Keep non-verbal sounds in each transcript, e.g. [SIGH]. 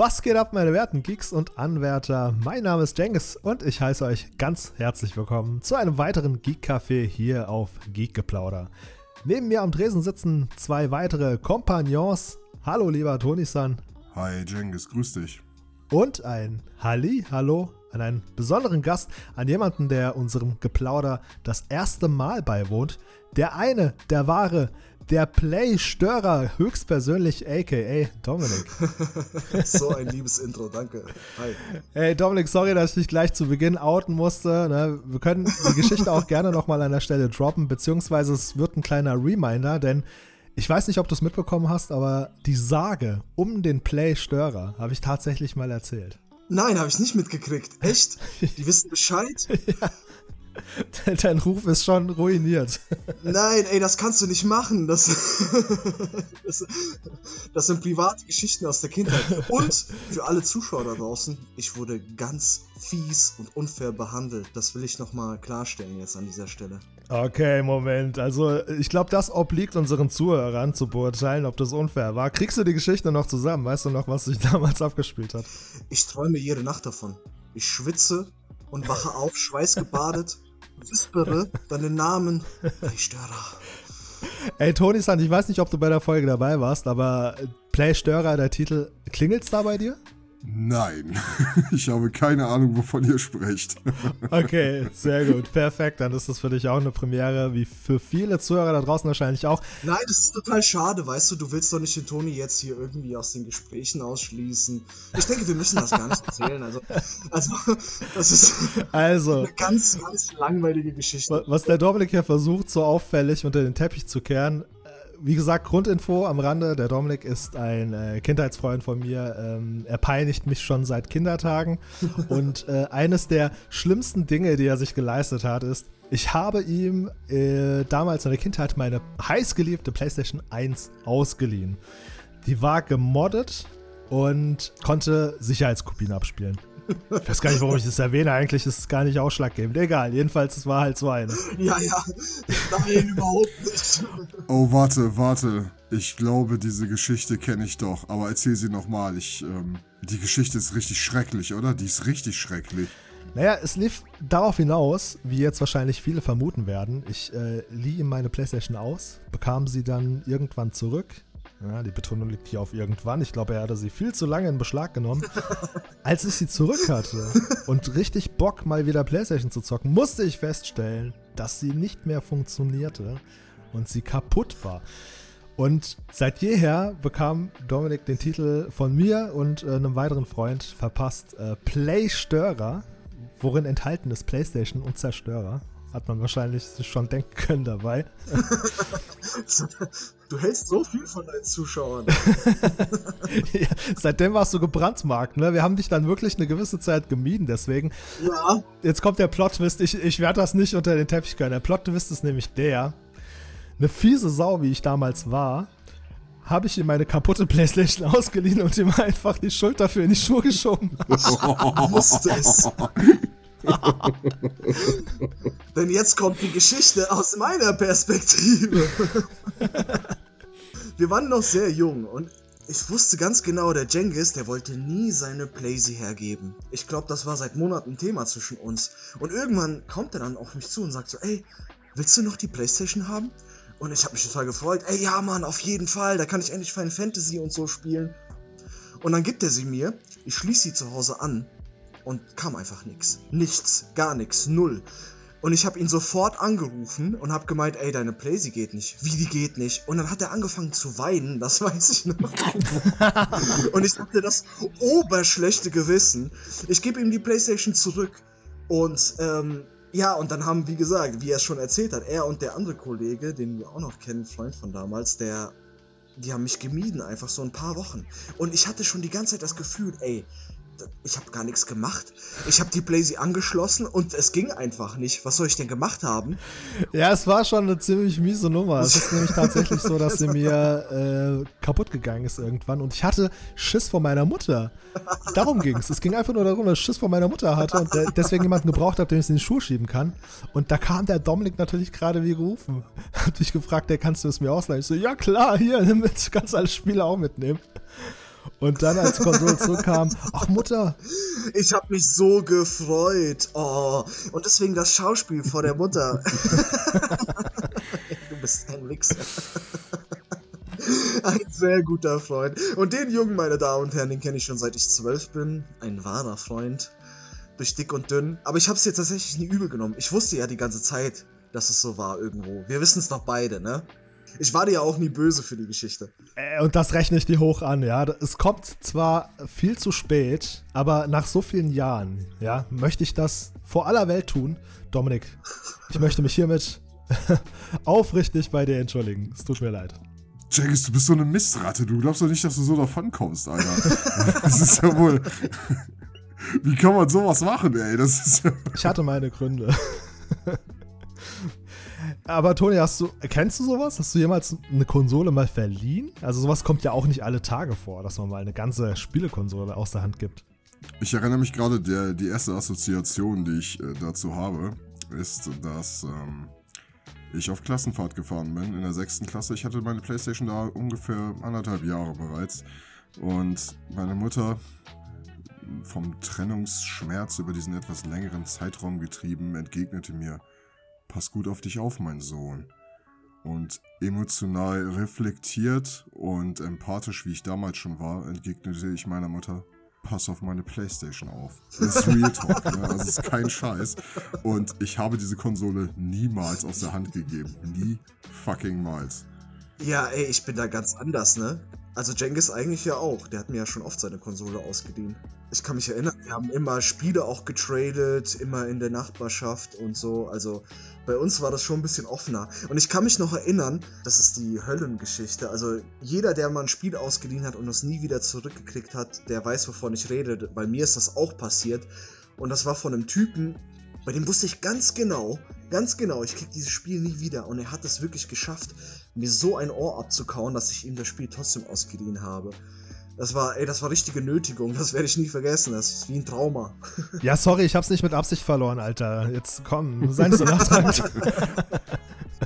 Was geht ab, meine werten Geeks und Anwärter? Mein Name ist Jengis und ich heiße euch ganz herzlich willkommen zu einem weiteren Geek-Café hier auf Geek-Geplauder. Neben mir am Dresen sitzen zwei weitere Kompagnons. Hallo, lieber Toni-san. Hi, Jengis, grüß dich. Und ein Halli, hallo an einen besonderen Gast, an jemanden, der unserem Geplauder das erste Mal beiwohnt. Der eine, der wahre, der Play-Störer, höchstpersönlich, aka Dominik. [LAUGHS] so ein liebes Intro, danke. Hi. Hey Dominik, sorry, dass ich dich gleich zu Beginn outen musste. Ne? Wir können die Geschichte auch gerne nochmal an der Stelle droppen, beziehungsweise es wird ein kleiner Reminder, denn ich weiß nicht, ob du es mitbekommen hast, aber die Sage um den Play-Störer habe ich tatsächlich mal erzählt. Nein, habe ich nicht mitgekriegt. Echt? [LAUGHS] Die wissen Bescheid? ja. Dein Ruf ist schon ruiniert. Nein, ey, das kannst du nicht machen. Das, [LAUGHS] das, das, sind private Geschichten aus der Kindheit. Und für alle Zuschauer da draußen, ich wurde ganz fies und unfair behandelt. Das will ich nochmal klarstellen jetzt an dieser Stelle. Okay, Moment. Also, ich glaube, das obliegt unseren Zuhörern zu beurteilen, ob das unfair war. Kriegst du die Geschichte noch zusammen? Weißt du noch, was sich [LAUGHS] damals abgespielt hat? Ich träume jede Nacht davon. Ich schwitze und wache auf, schweißgebadet, wispere deinen Namen, Playstörer. Ey, Toni Sand, ich weiß nicht, ob du bei der Folge dabei warst, aber Playstörer, der Titel, klingelt's da bei dir? Nein, [LAUGHS] ich habe keine Ahnung, wovon ihr sprecht. [LAUGHS] Okay, sehr gut, perfekt. Dann ist das für dich auch eine Premiere, wie für viele Zuhörer da draußen wahrscheinlich auch. Nein, das ist total schade, weißt du, du willst doch nicht den Toni jetzt hier irgendwie aus den Gesprächen ausschließen. Ich denke, wir müssen das gar nicht erzählen. Also, also das ist also, eine ganz, ganz langweilige Geschichte. Was der Dominik hier versucht, so auffällig unter den Teppich zu kehren, wie gesagt, Grundinfo am Rande. Der Dominik ist ein äh, Kindheitsfreund von mir. Ähm, er peinigt mich schon seit Kindertagen. [LAUGHS] Und äh, eines der schlimmsten Dinge, die er sich geleistet hat, ist, ich habe ihm äh, damals in der Kindheit meine heißgeliebte PlayStation 1 ausgeliehen. Die war gemoddet und konnte Sicherheitskopien abspielen. Ich weiß gar nicht, warum ich das erwähne. Eigentlich ist es gar nicht ausschlaggebend. Egal, jedenfalls, es war halt so eine. Ja, ja. Nein, überhaupt nicht. Oh, warte, warte. Ich glaube, diese Geschichte kenne ich doch. Aber erzähl sie nochmal. ähm, die Geschichte ist richtig schrecklich, oder? Die ist richtig schrecklich. Naja, es lief darauf hinaus, wie jetzt wahrscheinlich viele vermuten werden. Ich äh, lieh ihm meine Playstation aus, bekam sie dann irgendwann zurück ja, die Betonung liegt hier auf irgendwann. Ich glaube, er hatte sie viel zu lange in Beschlag genommen. [LAUGHS] Als ich sie zurück hatte und richtig Bock, mal wieder Playstation zu zocken, musste ich feststellen, dass sie nicht mehr funktionierte und sie kaputt war. Und seit jeher bekam Dominik den Titel von mir und äh, einem weiteren Freund verpasst: äh, Playstörer, worin enthalten ist PlayStation und Zerstörer. Hat man wahrscheinlich schon denken können dabei. [LAUGHS] Du hältst so viel von deinen Zuschauern. [LAUGHS] ja, seitdem warst du gebrandmarkt, ne? Wir haben dich dann wirklich eine gewisse Zeit gemieden, deswegen. Ja. Jetzt kommt der Plot-Twist. Ich, ich werde das nicht unter den Teppich können. Der Plot-Twist ist nämlich der: Eine fiese Sau, wie ich damals war, habe ich ihm meine kaputte Playstation [LAUGHS] ausgeliehen und ihm einfach die Schuld dafür in die Schuhe geschoben. Musste es. [LAUGHS] Denn jetzt kommt die Geschichte aus meiner Perspektive. Wir waren noch sehr jung und ich wusste ganz genau, der Jengis, der wollte nie seine Playsee hergeben. Ich glaube, das war seit Monaten Thema zwischen uns. Und irgendwann kommt er dann auf mich zu und sagt so, ey, willst du noch die Playstation haben? Und ich habe mich total gefreut. Ey, ja, Mann, auf jeden Fall. Da kann ich endlich Final Fantasy und so spielen. Und dann gibt er sie mir. Ich schließe sie zu Hause an und kam einfach nichts. Nichts, gar nichts, null. Und ich habe ihn sofort angerufen und habe gemeint, ey, deine Playsee geht nicht. Wie, die geht nicht? Und dann hat er angefangen zu weinen, das [LAUGHS] weiß ich noch. [LAUGHS] und ich hatte das oberschlechte Gewissen. Ich gebe ihm die Playstation zurück. Und, ähm, ja, und dann haben, wie gesagt, wie er es schon erzählt hat, er und der andere Kollege, den wir auch noch kennen, Freund von damals, der, die haben mich gemieden, einfach so ein paar Wochen. Und ich hatte schon die ganze Zeit das Gefühl, ey, ich habe gar nichts gemacht. Ich habe die Blazy angeschlossen und es ging einfach nicht. Was soll ich denn gemacht haben? Ja, es war schon eine ziemlich miese Nummer. Es ist nämlich tatsächlich so, dass sie [LAUGHS] mir äh, kaputt gegangen ist irgendwann und ich hatte Schiss vor meiner Mutter. Darum ging es. Es ging einfach nur darum, dass ich Schiss vor meiner Mutter hatte und äh, deswegen jemanden gebraucht habe, den ich in die Schuhe schieben kann. Und da kam der Dominik natürlich gerade wie gerufen. Hat mich gefragt, der kannst du es mir ausleihen? Ich so, ja klar, hier, mit, kannst alle Spiele auch mitnehmen. Und dann, als Konsole zurückkam, ach Mutter. Ich habe mich so gefreut. Oh, und deswegen das Schauspiel vor der Mutter. [LAUGHS] du bist ein Wichser. [LAUGHS] Ein sehr guter Freund. Und den Jungen, meine Damen und Herren, den kenne ich schon seit ich zwölf bin. Ein wahrer Freund. Durch dick und dünn. Aber ich habe es jetzt tatsächlich nie übel genommen. Ich wusste ja die ganze Zeit, dass es so war irgendwo. Wir wissen es doch beide, ne? Ich war dir ja auch nie böse für die Geschichte. Äh, und das rechne ich dir hoch an, ja. Es kommt zwar viel zu spät, aber nach so vielen Jahren, ja, möchte ich das vor aller Welt tun. Dominik, ich möchte mich hiermit [LAUGHS] aufrichtig bei dir entschuldigen. Es tut mir leid. Jaggis, du bist so eine Mistratte. Du glaubst doch nicht, dass du so davon kommst, Alter. [LAUGHS] Das ist ja wohl. [LAUGHS] Wie kann man sowas machen, ey? Das ist ja. Ich hatte meine Gründe. Aber Toni, hast du, kennst du sowas? Hast du jemals eine Konsole mal verliehen? Also sowas kommt ja auch nicht alle Tage vor, dass man mal eine ganze Spielekonsole aus der Hand gibt. Ich erinnere mich gerade, der, die erste Assoziation, die ich äh, dazu habe, ist, dass ähm, ich auf Klassenfahrt gefahren bin in der sechsten Klasse. Ich hatte meine Playstation da ungefähr anderthalb Jahre bereits. Und meine Mutter, vom Trennungsschmerz über diesen etwas längeren Zeitraum getrieben, entgegnete mir, pass gut auf dich auf, mein Sohn. Und emotional reflektiert und empathisch, wie ich damals schon war, entgegnete ich meiner Mutter, pass auf meine Playstation auf. Das ist Real [LAUGHS] Talk, ne? Also ist kein Scheiß. Und ich habe diese Konsole niemals aus der Hand gegeben. Nie fucking mals. Ja, ey, ich bin da ganz anders, ne? Also Jengis eigentlich ja auch. Der hat mir ja schon oft seine Konsole ausgedient. Ich kann mich erinnern, wir haben immer Spiele auch getradet, immer in der Nachbarschaft und so. Also bei uns war das schon ein bisschen offener. Und ich kann mich noch erinnern, das ist die Höllengeschichte. Also jeder, der mal ein Spiel ausgeliehen hat und es nie wieder zurückgekriegt hat, der weiß, wovon ich rede. Bei mir ist das auch passiert. Und das war von einem Typen, bei dem wusste ich ganz genau, ganz genau, ich krieg dieses Spiel nie wieder. Und er hat es wirklich geschafft, mir so ein Ohr abzukauen, dass ich ihm das Spiel trotzdem ausgeliehen habe. Das war, ey, das war richtige Nötigung. Das werde ich nie vergessen. Das ist wie ein Trauma. [LAUGHS] Ja, sorry, ich hab's nicht mit Absicht verloren, Alter. Jetzt komm, sei nicht so nachtragend. [LAUGHS]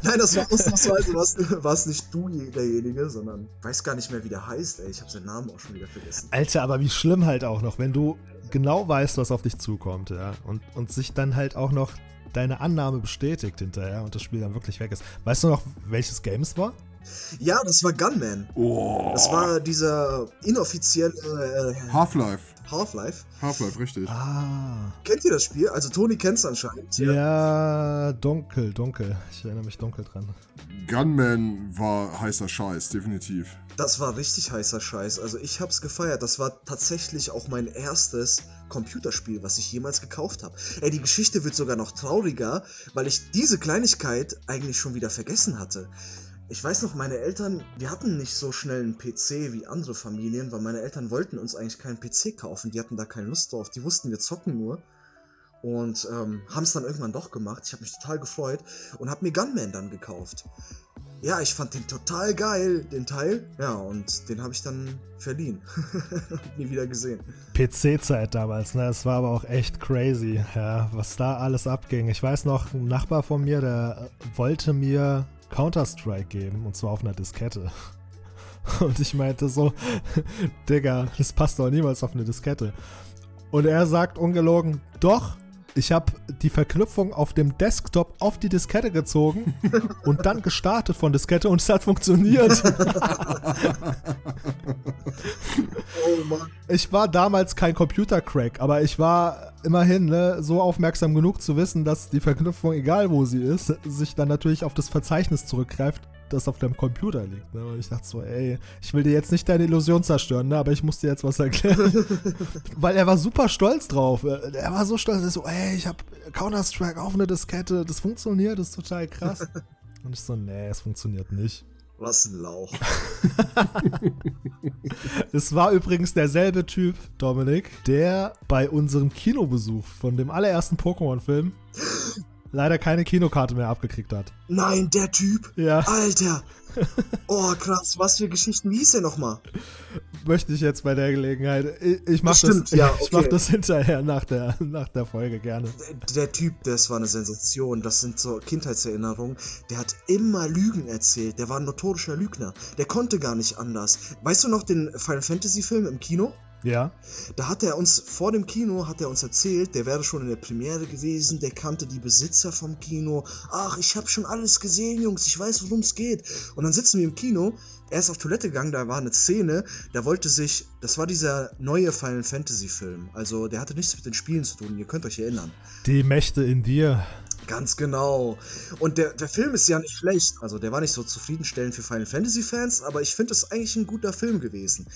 Nein, das war ausnahmsweise was nicht du derjenige, sondern ich weiß gar nicht mehr, wie der heißt, ey. Ich habe seinen Namen auch schon wieder vergessen. Alter, aber wie schlimm halt auch noch, wenn du genau weißt, was auf dich zukommt, ja. Und, und sich dann halt auch noch deine Annahme bestätigt hinterher und das Spiel dann wirklich weg ist. Weißt du noch, welches Game es war? Ja, das war Gunman. Oh. Das war dieser inoffizielle äh, Half-Life. Half-Life. Half-Life, richtig. Ah. Kennt ihr das Spiel? Also Toni kennt es anscheinend. Ja, dunkel, dunkel. Ich erinnere mich dunkel dran. Gunman war heißer Scheiß, definitiv. Das war richtig heißer Scheiß. Also ich hab's gefeiert. Das war tatsächlich auch mein erstes Computerspiel, was ich jemals gekauft habe. Ey, die Geschichte wird sogar noch trauriger, weil ich diese Kleinigkeit eigentlich schon wieder vergessen hatte. Ich weiß noch, meine Eltern, wir hatten nicht so schnell einen PC wie andere Familien, weil meine Eltern wollten uns eigentlich keinen PC kaufen. Die hatten da keine Lust drauf. Die wussten, wir zocken nur. Und ähm, haben es dann irgendwann doch gemacht. Ich habe mich total gefreut und habe mir Gunman dann gekauft. Ja, ich fand den total geil, den Teil. Ja, und den habe ich dann verliehen. [LAUGHS] Nie wieder gesehen. PC-Zeit damals, ne? Es war aber auch echt crazy, ja, was da alles abging. Ich weiß noch, ein Nachbar von mir, der wollte mir Counter-Strike geben und zwar auf einer Diskette. [LAUGHS] Und ich meinte so, [LAUGHS] Digga, das passt doch niemals auf eine Diskette. Und er sagt ungelogen, doch, ich habe die Verknüpfung auf dem Desktop auf die Diskette gezogen [LAUGHS] und dann gestartet von Diskette und es hat funktioniert. oh Mann. Ich war damals kein Computer-Crack, aber ich war immerhin ne, so aufmerksam genug zu wissen, dass die Verknüpfung, egal wo sie ist, sich dann natürlich auf das Verzeichnis zurückgreift, das auf deinem Computer liegt. Ne? Und ich dachte so, ey, ich will dir jetzt nicht deine Illusion zerstören, ne? aber ich muss dir jetzt was erklären. [LAUGHS] Weil er war super stolz drauf. Er war so stolz, er so, ey, ich habe Counter-Strike auf eine Diskette, das funktioniert, das ist total krass. [LAUGHS] Und ich so, nee, es funktioniert nicht. Was ein Lauch. [LAUGHS] es war übrigens derselbe Typ, Dominik, der bei unserem Kinobesuch von dem allerersten Pokémon-Film leider keine Kinokarte mehr abgekriegt hat. Nein, der Typ? Ja. Alter. [LAUGHS] Oh, krass. Was für Geschichten. Wie hieß er nochmal? möchte ich jetzt bei der Gelegenheit. Ich, ich mache das, ja, okay. ich mach das hinterher nach der, nach der Folge gerne. Der, der Typ, das war eine Sensation. Das sind so Kindheitserinnerungen. Der hat immer Lügen erzählt. Der war ein notorischer Lügner. Der konnte gar nicht anders. Weißt du noch den Final Fantasy Film im Kino? Ja. Da hat er uns, vor dem Kino, hat er uns erzählt, der wäre schon in der Premiere gewesen, der kannte die Besitzer vom Kino. Ach, ich habe schon alles gesehen, Jungs, ich weiß, worum es geht. Und dann sitzen wir im Kino, er ist auf Toilette gegangen, da war eine Szene, da wollte sich, das war dieser neue Final Fantasy Film. Also, der hatte nichts mit den Spielen zu tun, ihr könnt euch erinnern. Die Mächte in dir. Ganz genau. Und der, der Film ist ja nicht schlecht. Also der war nicht so zufriedenstellend für Final Fantasy Fans, aber ich finde es eigentlich ein guter Film gewesen.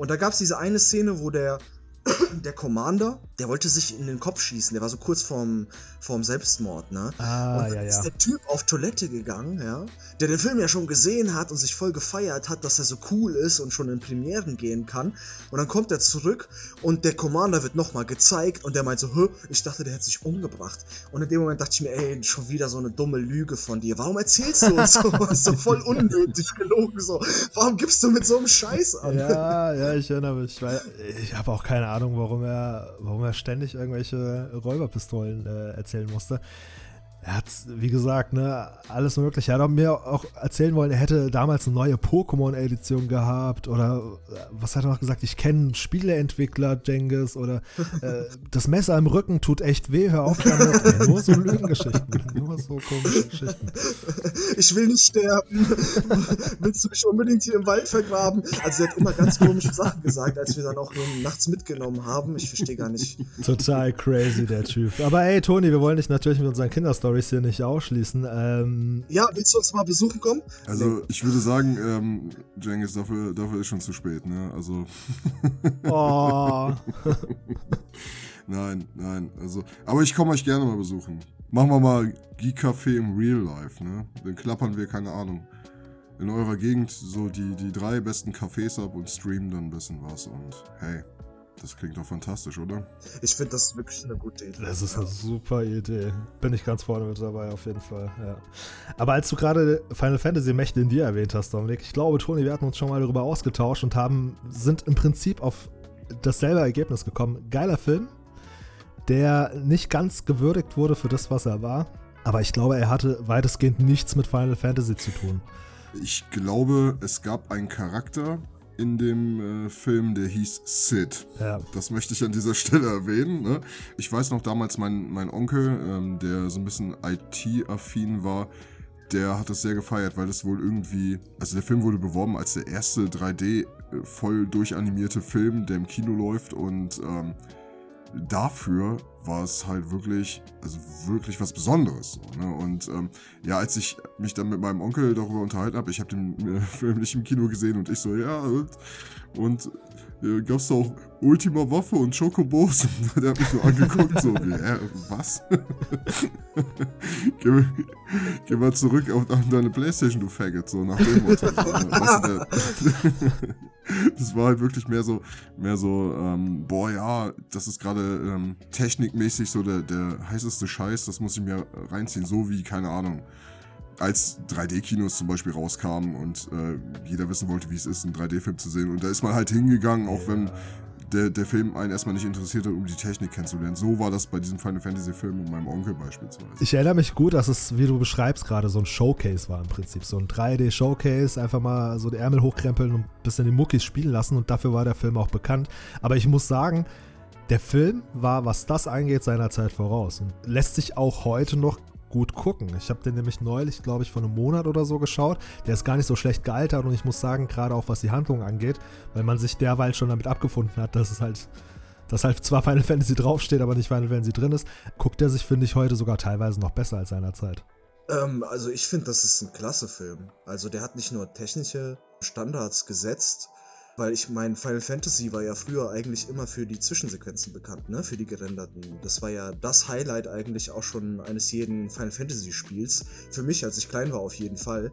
Und da gab es diese eine Szene, wo der [COUGHS] der Commander, der wollte sich in den Kopf schießen, der war so kurz vorm, vorm Selbstmord, ne? Ah, und dann ja, ist ja. der Typ auf Toilette gegangen, ja, der den Film ja schon gesehen hat und sich voll gefeiert hat, dass er so cool ist und schon in Premieren gehen kann. Und dann kommt er zurück und der Commander wird nochmal gezeigt und der meint so, Hö, ich dachte, der hätte sich umgebracht. Und in dem Moment dachte ich mir, ey, schon wieder so eine dumme Lüge von dir. Warum erzählst du uns [LAUGHS] sowas? so voll unnötig gelogen, so. Warum gibst du mit so einem Scheiß an? Ja, ja, ich erinnere mich. Weil ich habe auch keine Ahnung, warum er, warum er ständig irgendwelche Räuberpistolen äh, erzählen musste. Er hat, wie gesagt, ne, alles mögliche. Er hat auch mir auch erzählen wollen, er hätte damals eine neue Pokémon-Edition gehabt oder äh, was hat er noch gesagt? Ich kenne Spieleentwickler, Jengis oder äh, [LAUGHS] das Messer im Rücken tut echt weh, hör auf damit. [LAUGHS] Ey, nur so Lügengeschichten, nur so komische Geschichten. Ich will nicht sterben. Willst du mich unbedingt hier im Wald vergraben? Also, er hat immer ganz komische Sachen gesagt, als wir dann auch nur nachts mitgenommen haben. Ich verstehe gar nicht. Total crazy, der Typ. Aber ey, Toni, wir wollen dich natürlich mit unseren Kinderstories hier nicht ausschließen. Ähm, Ja, willst du uns mal besuchen kommen? Also ich würde sagen, ähm, Jengis, dafür, dafür ist schon zu spät, ne? Also. [LAUGHS] oh, [LAUGHS] Nein, nein. Also. Aber ich komme euch gerne mal besuchen. Machen wir mal Geek Café im Real Life, ne? Dann klappern wir, keine Ahnung, in eurer Gegend so die, die drei besten Cafés ab und streamen dann ein bisschen was. Und hey, das klingt doch fantastisch, oder? Ich finde das wirklich eine gute Idee. das ist eine super Idee. Bin ich ganz vorne mit dabei, auf jeden Fall. Ja. Aber als du gerade Final Fantasy Mächte in dir erwähnt hast, Dominik, ich glaube, Toni, wir hatten uns schon mal darüber ausgetauscht und haben, sind im Prinzip auf dasselbe Ergebnis gekommen. Geiler Film, der nicht ganz gewürdigt wurde für das, was er war. Aber ich glaube, er hatte weitestgehend nichts mit Final Fantasy zu tun. Ich glaube, es gab einen Charakter in dem äh, Film, der hieß Sid. Ja. Das möchte ich an dieser [LAUGHS] Stelle erwähnen. Ne? Ich weiß noch damals, mein, mein Onkel, ähm, der so ein bisschen IT-affin war, der hat das sehr gefeiert, weil das wohl irgendwie, also der Film wurde beworben als der erste 3D äh, voll durchanimierte Film, der im Kino läuft und ähm, dafür war es halt wirklich, also wirklich was Besonderes. So, ne? Und ähm, ja, als ich mich dann mit meinem Onkel darüber unterhalten habe, ich habe den äh, [LAUGHS] Film nicht im Kino gesehen und ich so, ja, und, und äh, gab's da auch Ultima Waffe und Chocobos? [LAUGHS] Und der hat mich so angeguckt, so, [LAUGHS] wie, äh, was? [LAUGHS] geh, geh mal zurück auf, deine Playstation, du Faggot, so nach dem Motto. Ne? das war halt wirklich mehr so, mehr so, ähm, boah, ja, das ist gerade ähm, technikmäßig so der, der heißeste Scheiß, das muss ich mir reinziehen, so wie, keine Ahnung, als 3D-Kinos zum Beispiel rauskamen und äh, jeder wissen wollte, wie es ist, einen 3D-Film zu sehen. Und da ist man halt hingegangen, auch wenn der, der Film einen erstmal nicht interessiert hat, um die Technik kennenzulernen. So war das bei diesem Final Fantasy-Film und meinem Onkel beispielsweise. Ich erinnere mich gut, dass es, wie du beschreibst, gerade so ein Showcase war im Prinzip. So ein 3D-Showcase, einfach mal so die Ärmel hochkrempeln und ein bisschen die Muckis spielen lassen und dafür war der Film auch bekannt. Aber ich muss sagen, der Film war, was das angeht, seiner Zeit voraus und lässt sich auch heute noch gut gucken. Ich habe den nämlich neulich, glaube ich, vor einem Monat oder so geschaut. Der ist gar nicht so schlecht gealtert und ich muss sagen, gerade auch was die Handlung angeht, weil man sich derweil schon damit abgefunden hat, dass es halt, dass halt zwar Final Fantasy draufsteht, aber nicht Final Fantasy drin ist, guckt er sich, finde ich, heute sogar teilweise noch besser als seiner Zeit. Ähm, also ich finde, das ist ein klasse Film. Also der hat nicht nur technische Standards gesetzt, weil ich meine, Final Fantasy war ja früher eigentlich immer für die Zwischensequenzen bekannt, ne? Für die gerenderten. Das war ja das Highlight eigentlich auch schon eines jeden Final Fantasy Spiels. Für mich, als ich klein war, auf jeden Fall.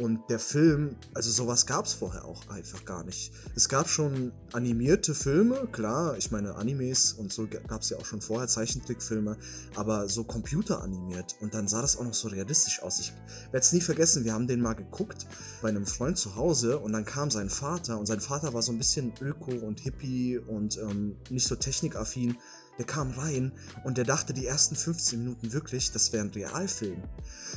Und der Film, also sowas gab es vorher auch einfach gar nicht. Es gab schon animierte Filme, klar, ich meine Animes und so gab es ja auch schon vorher Zeichentrickfilme, aber so computeranimiert und dann sah das auch noch so realistisch aus. Ich werde es nie vergessen, wir haben den mal geguckt bei einem Freund zu Hause und dann kam sein Vater und sein Vater war so ein bisschen öko und hippie und ähm, nicht so technikaffin der kam rein und der dachte die ersten 15 Minuten wirklich, das wäre ein Realfilm.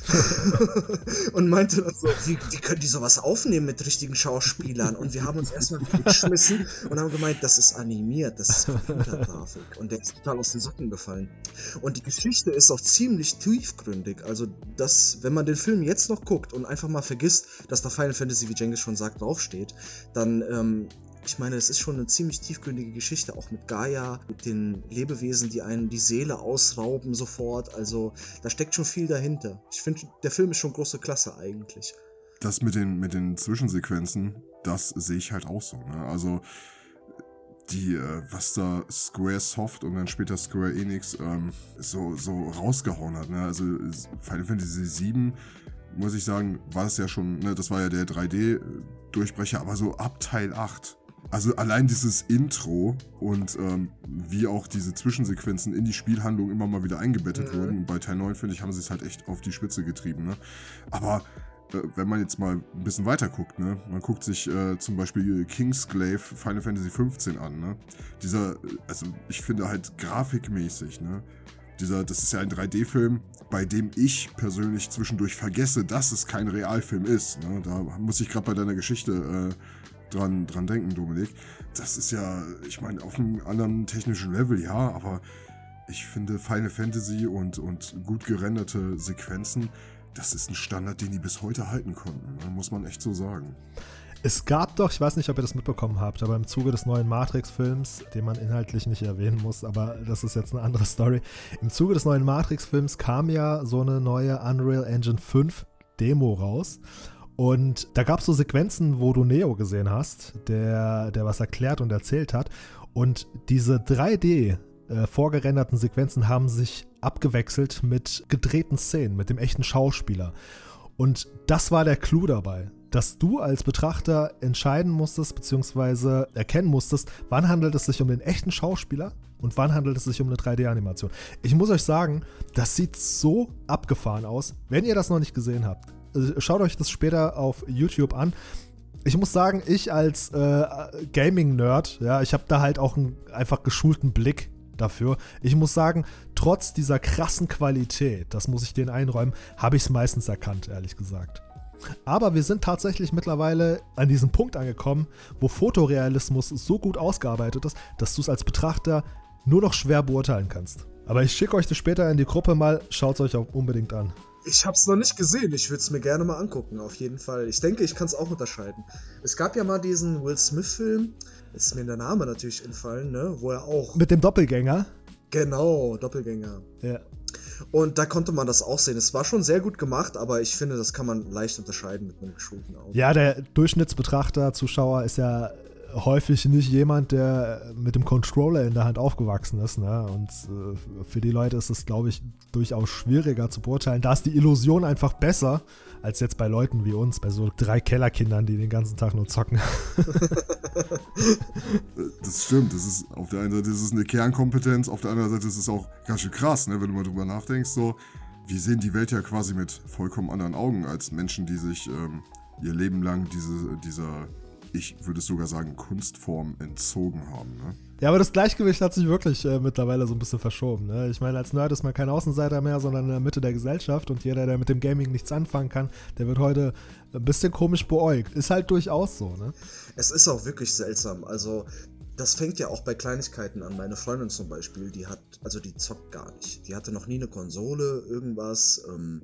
[LAUGHS] und meinte dann so, wie, wie können die sowas aufnehmen mit richtigen Schauspielern? Und wir haben uns erstmal geschmissen und haben gemeint, das ist animiert, das ist Computergrafik. Und der ist total aus den Socken gefallen. Und die Geschichte ist auch ziemlich tiefgründig. Also, das, wenn man den Film jetzt noch guckt und einfach mal vergisst, dass da Final Fantasy, wie Jengis schon sagt, draufsteht, dann ähm, ich meine, es ist schon eine ziemlich tiefgründige Geschichte, auch mit Gaia, mit den Lebewesen, die einen die Seele ausrauben sofort. Also da steckt schon viel dahinter. Ich finde, der Film ist schon große Klasse eigentlich. Das mit den, mit den Zwischensequenzen, das sehe ich halt auch so. Ne? Also die, äh, was da Square Soft und dann später Square Enix ähm, so, so rausgehauen hat. Ne? Also Final Fantasy VII, muss ich sagen, war es ja schon, ne? das war ja der 3D-Durchbrecher, aber so ab Teil 8 also allein dieses Intro und ähm, wie auch diese Zwischensequenzen in die Spielhandlung immer mal wieder eingebettet mhm. wurden. Bei Teil 9, finde ich, haben sie es halt echt auf die Spitze getrieben. Ne? Aber äh, wenn man jetzt mal ein bisschen weiter guckt, ne? man guckt sich äh, zum Beispiel Kingsglaive Final Fantasy 15 an. Ne? Dieser, also ich finde halt grafikmäßig, ne? Dieser, das ist ja ein 3D-Film, bei dem ich persönlich zwischendurch vergesse, dass es kein Realfilm ist. Ne? Da muss ich gerade bei deiner Geschichte äh, dran, dran denken, Dominik. Das ist ja, ich meine, auf einem anderen technischen Level, ja, aber ich finde Final Fantasy und, und gut gerenderte Sequenzen, das ist ein Standard, den die bis heute halten konnten, ne? muss man echt so sagen. Es gab doch, ich weiß nicht, ob ihr das mitbekommen habt, aber im Zuge des neuen Matrix-Films, den man inhaltlich nicht erwähnen muss, aber das ist jetzt eine andere [LAUGHS] Story. Im Zuge des neuen Matrix-Films kam ja so eine neue Unreal Engine 5 Demo raus. Und da gab es so Sequenzen, wo du Neo gesehen hast, der, der was erklärt und erzählt hat. Und diese 3D äh, vorgerenderten Sequenzen haben sich abgewechselt mit gedrehten Szenen, mit dem echten Schauspieler. Und das war der Clou dabei, dass du als Betrachter entscheiden musstest, beziehungsweise erkennen musstest, wann handelt es sich um den echten Schauspieler und wann handelt es sich um eine 3D-Animation. Ich muss euch sagen, das sieht so abgefahren aus. Wenn ihr das noch nicht gesehen habt, schaut euch das später auf YouTube an. Ich muss sagen, ich als äh, Gaming-Nerd, ja, ich habe da halt auch einen einfach geschulten Blick dafür. Ich muss sagen, trotz dieser krassen Qualität, das muss ich denen einräumen, habe ich es meistens erkannt, ehrlich gesagt. Aber wir sind tatsächlich mittlerweile an diesem Punkt angekommen, wo Fotorealismus so gut ausgearbeitet ist, dass du es als Betrachter nur noch schwer beurteilen kannst. Aber ich schicke euch das später in die Gruppe mal, schaut es euch auch unbedingt an. Ich habe es noch nicht gesehen. Ich würde es mir gerne mal angucken, auf jeden Fall. Ich denke, ich kann es auch unterscheiden. Es gab ja mal diesen Will Smith-Film. Jetzt ist mir der Name natürlich entfallen, ne? Wo er auch. Mit dem Doppelgänger? Genau, Doppelgänger. Ja. Und da konnte man das auch sehen. Es war schon sehr gut gemacht, aber ich finde, das kann man leicht unterscheiden mit einem geschulten Auge. Ja, der Durchschnittsbetrachter, Zuschauer ist ja häufig nicht jemand, der mit dem Controller in der Hand aufgewachsen ist. Ne? Und äh, für die Leute ist es, glaube ich, durchaus schwieriger zu beurteilen. Da ist die Illusion einfach besser als jetzt bei Leuten wie uns, bei so drei Kellerkindern, die den ganzen Tag nur zocken. [LAUGHS] das stimmt. Das ist, auf der einen Seite ist es eine Kernkompetenz, auf der anderen Seite ist es auch ganz schön krass, ne? wenn du mal drüber nachdenkst. So, wir sehen die Welt ja quasi mit vollkommen anderen Augen als Menschen, die sich ähm, ihr Leben lang diese, dieser ich würde sogar sagen, Kunstform entzogen haben. Ne? Ja, aber das Gleichgewicht hat sich wirklich äh, mittlerweile so ein bisschen verschoben. Ne? Ich meine, als Nerd ist man kein Außenseiter mehr, sondern in der Mitte der Gesellschaft und jeder, der mit dem Gaming nichts anfangen kann, der wird heute ein bisschen komisch beäugt. Ist halt durchaus so, ne? Es ist auch wirklich seltsam. Also, das fängt ja auch bei Kleinigkeiten an. Meine Freundin zum Beispiel, die hat, also die zockt gar nicht. Die hatte noch nie eine Konsole, irgendwas. Ähm,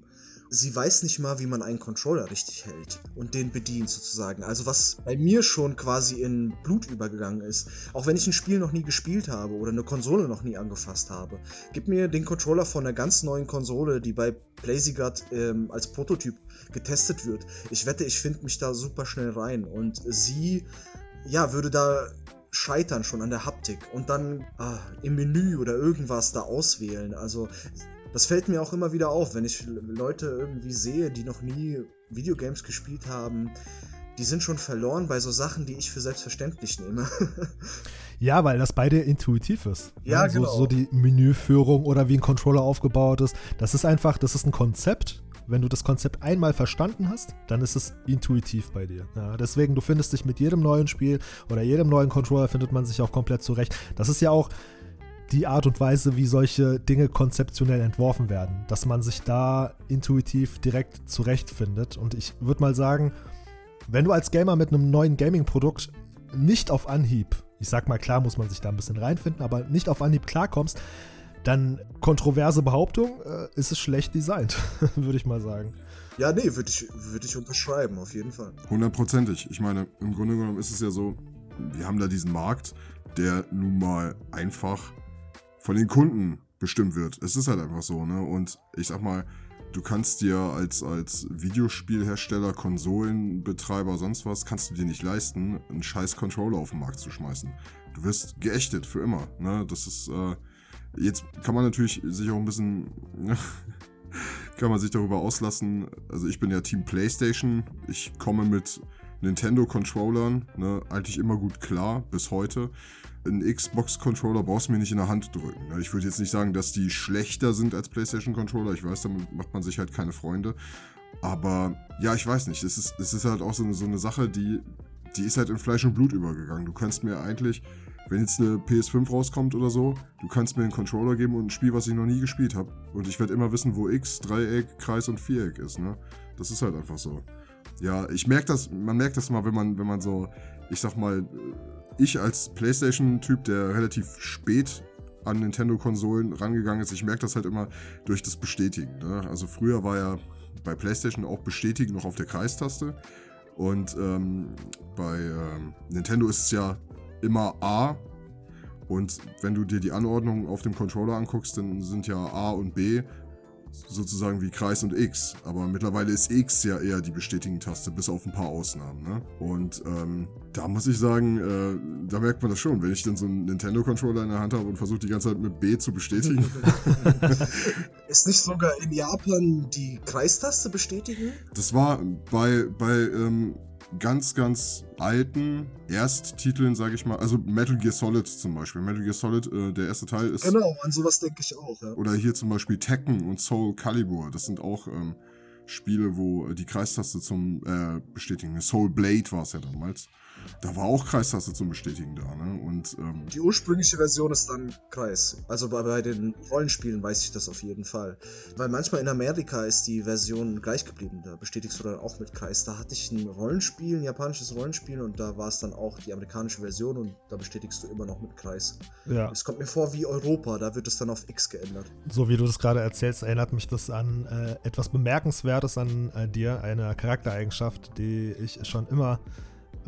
sie weiß nicht mal, wie man einen Controller richtig hält und den bedient sozusagen. Also was bei mir schon quasi in Blut übergegangen ist. Auch wenn ich ein Spiel noch nie gespielt habe oder eine Konsole noch nie angefasst habe. Gib mir den Controller von einer ganz neuen Konsole, die bei Blazyguard ähm, als Prototyp getestet wird. Ich wette, ich finde mich da super schnell rein und sie, ja, würde da scheitern schon an der Haptik und dann ah, im Menü oder irgendwas da auswählen. Also das fällt mir auch immer wieder auf, wenn ich Leute irgendwie sehe, die noch nie Videogames gespielt haben, die sind schon verloren bei so Sachen, die ich für selbstverständlich nehme. [LAUGHS] ja, weil das beide intuitiv ist. Ja, so, genau. So die Menüführung oder wie ein Controller aufgebaut ist. Das ist einfach, das ist ein Konzept. Wenn du das Konzept einmal verstanden hast, dann ist es intuitiv bei dir. Ja, deswegen, du findest dich mit jedem neuen Spiel oder jedem neuen Controller findet man sich auch komplett zurecht. Das ist ja auch die Art und Weise, wie solche Dinge konzeptionell entworfen werden, dass man sich da intuitiv direkt zurechtfindet. Und ich würde mal sagen, wenn du als Gamer mit einem neuen Gaming-Produkt nicht auf Anhieb, ich sag mal klar, muss man sich da ein bisschen reinfinden, aber nicht auf Anhieb klarkommst, dann kontroverse Behauptung, äh, ist es schlecht designt, [LAUGHS] würde ich mal sagen. Ja, nee, würde ich, würd ich unterschreiben, auf jeden Fall. Hundertprozentig. Ich meine, im Grunde genommen ist es ja so, wir haben da diesen Markt, der nun mal einfach von den Kunden bestimmt wird. Es ist halt einfach so, ne? Und ich sag mal, du kannst dir als, als Videospielhersteller, Konsolenbetreiber, sonst was, kannst du dir nicht leisten, einen scheiß Controller auf den Markt zu schmeißen. Du wirst geächtet für immer, ne? Das ist, äh, jetzt kann man natürlich sich auch ein bisschen, [LAUGHS] kann man sich darüber auslassen. Also ich bin ja Team Playstation. Ich komme mit Nintendo-Controllern ne, eigentlich immer gut klar, bis heute. Ein Xbox-Controller brauchst du mir nicht in der Hand drücken. Ich würde jetzt nicht sagen, dass die schlechter sind als PlayStation-Controller. Ich weiß, damit macht man sich halt keine Freunde. Aber ja, ich weiß nicht. Es ist, es ist halt auch so eine, so eine Sache, die, die ist halt in Fleisch und Blut übergegangen. Du kannst mir eigentlich, wenn jetzt eine PS5 rauskommt oder so, du kannst mir einen Controller geben und ein Spiel, was ich noch nie gespielt habe. Und ich werde immer wissen, wo X, Dreieck, Kreis und Viereck ist. Ne? Das ist halt einfach so. Ja, ich merke das, man merkt das mal, wenn man, wenn man so, ich sag mal, ich als PlayStation-Typ, der relativ spät an Nintendo-Konsolen rangegangen ist, ich merke das halt immer durch das Bestätigen. Ne? Also früher war ja bei PlayStation auch Bestätigen noch auf der Kreistaste. Und ähm, bei ähm, Nintendo ist es ja immer A. Und wenn du dir die Anordnung auf dem Controller anguckst, dann sind ja A und B sozusagen wie Kreis und X. Aber mittlerweile ist X ja eher die Bestätigen-Taste, bis auf ein paar Ausnahmen. Ne? Und ähm, da muss ich sagen, äh, da merkt man das schon. Wenn ich dann so einen Nintendo-Controller in der Hand habe und versuche die ganze Zeit mit B zu bestätigen. [LAUGHS] ist nicht sogar in Japan die Kreistaste bestätigen? Das war bei, bei ähm, ganz, ganz alten Ersttiteln, sage ich mal, also Metal Gear Solid zum Beispiel. Metal Gear Solid, äh, der erste Teil ist. Genau, an sowas denke ich auch, ja. Oder hier zum Beispiel Tekken und Soul Calibur. Das sind auch ähm, Spiele, wo die Kreistaste zum äh, Bestätigen. Soul Blade war es ja damals. Da war auch Kreistaste zum Bestätigen da, ne? Und, ähm, Die ursprüngliche Version ist dann Kreis. Also bei, bei den Rollenspielen weiß ich das auf jeden Fall. Weil manchmal in Amerika ist die Version gleich geblieben. Da bestätigst du dann auch mit Kreis. Da hatte ich ein Rollenspiel, ein japanisches Rollenspiel und da war es dann auch die amerikanische Version und da bestätigst du immer noch mit Kreis. Ja. Es kommt mir vor wie Europa, da wird es dann auf X geändert. So wie du das gerade erzählst, erinnert mich das an äh, etwas Bemerkenswertes an äh, dir, eine Charaktereigenschaft, die ich schon immer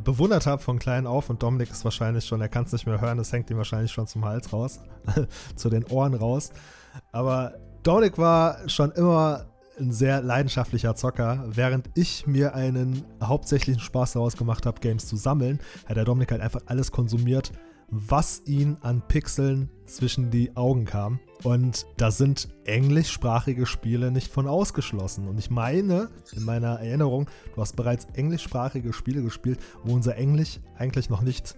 bewundert habe von klein auf und Dominik ist wahrscheinlich schon, er kann es nicht mehr hören, es hängt ihm wahrscheinlich schon zum Hals raus, [LAUGHS] zu den Ohren raus. Aber Dominik war schon immer ein sehr leidenschaftlicher Zocker. Während ich mir einen hauptsächlichen Spaß daraus gemacht habe, Games zu sammeln, hat der Dominik halt einfach alles konsumiert, was ihn an Pixeln zwischen die Augen kam. Und da sind englischsprachige Spiele nicht von ausgeschlossen. Und ich meine, in meiner Erinnerung, du hast bereits englischsprachige Spiele gespielt, wo unser Englisch eigentlich noch nicht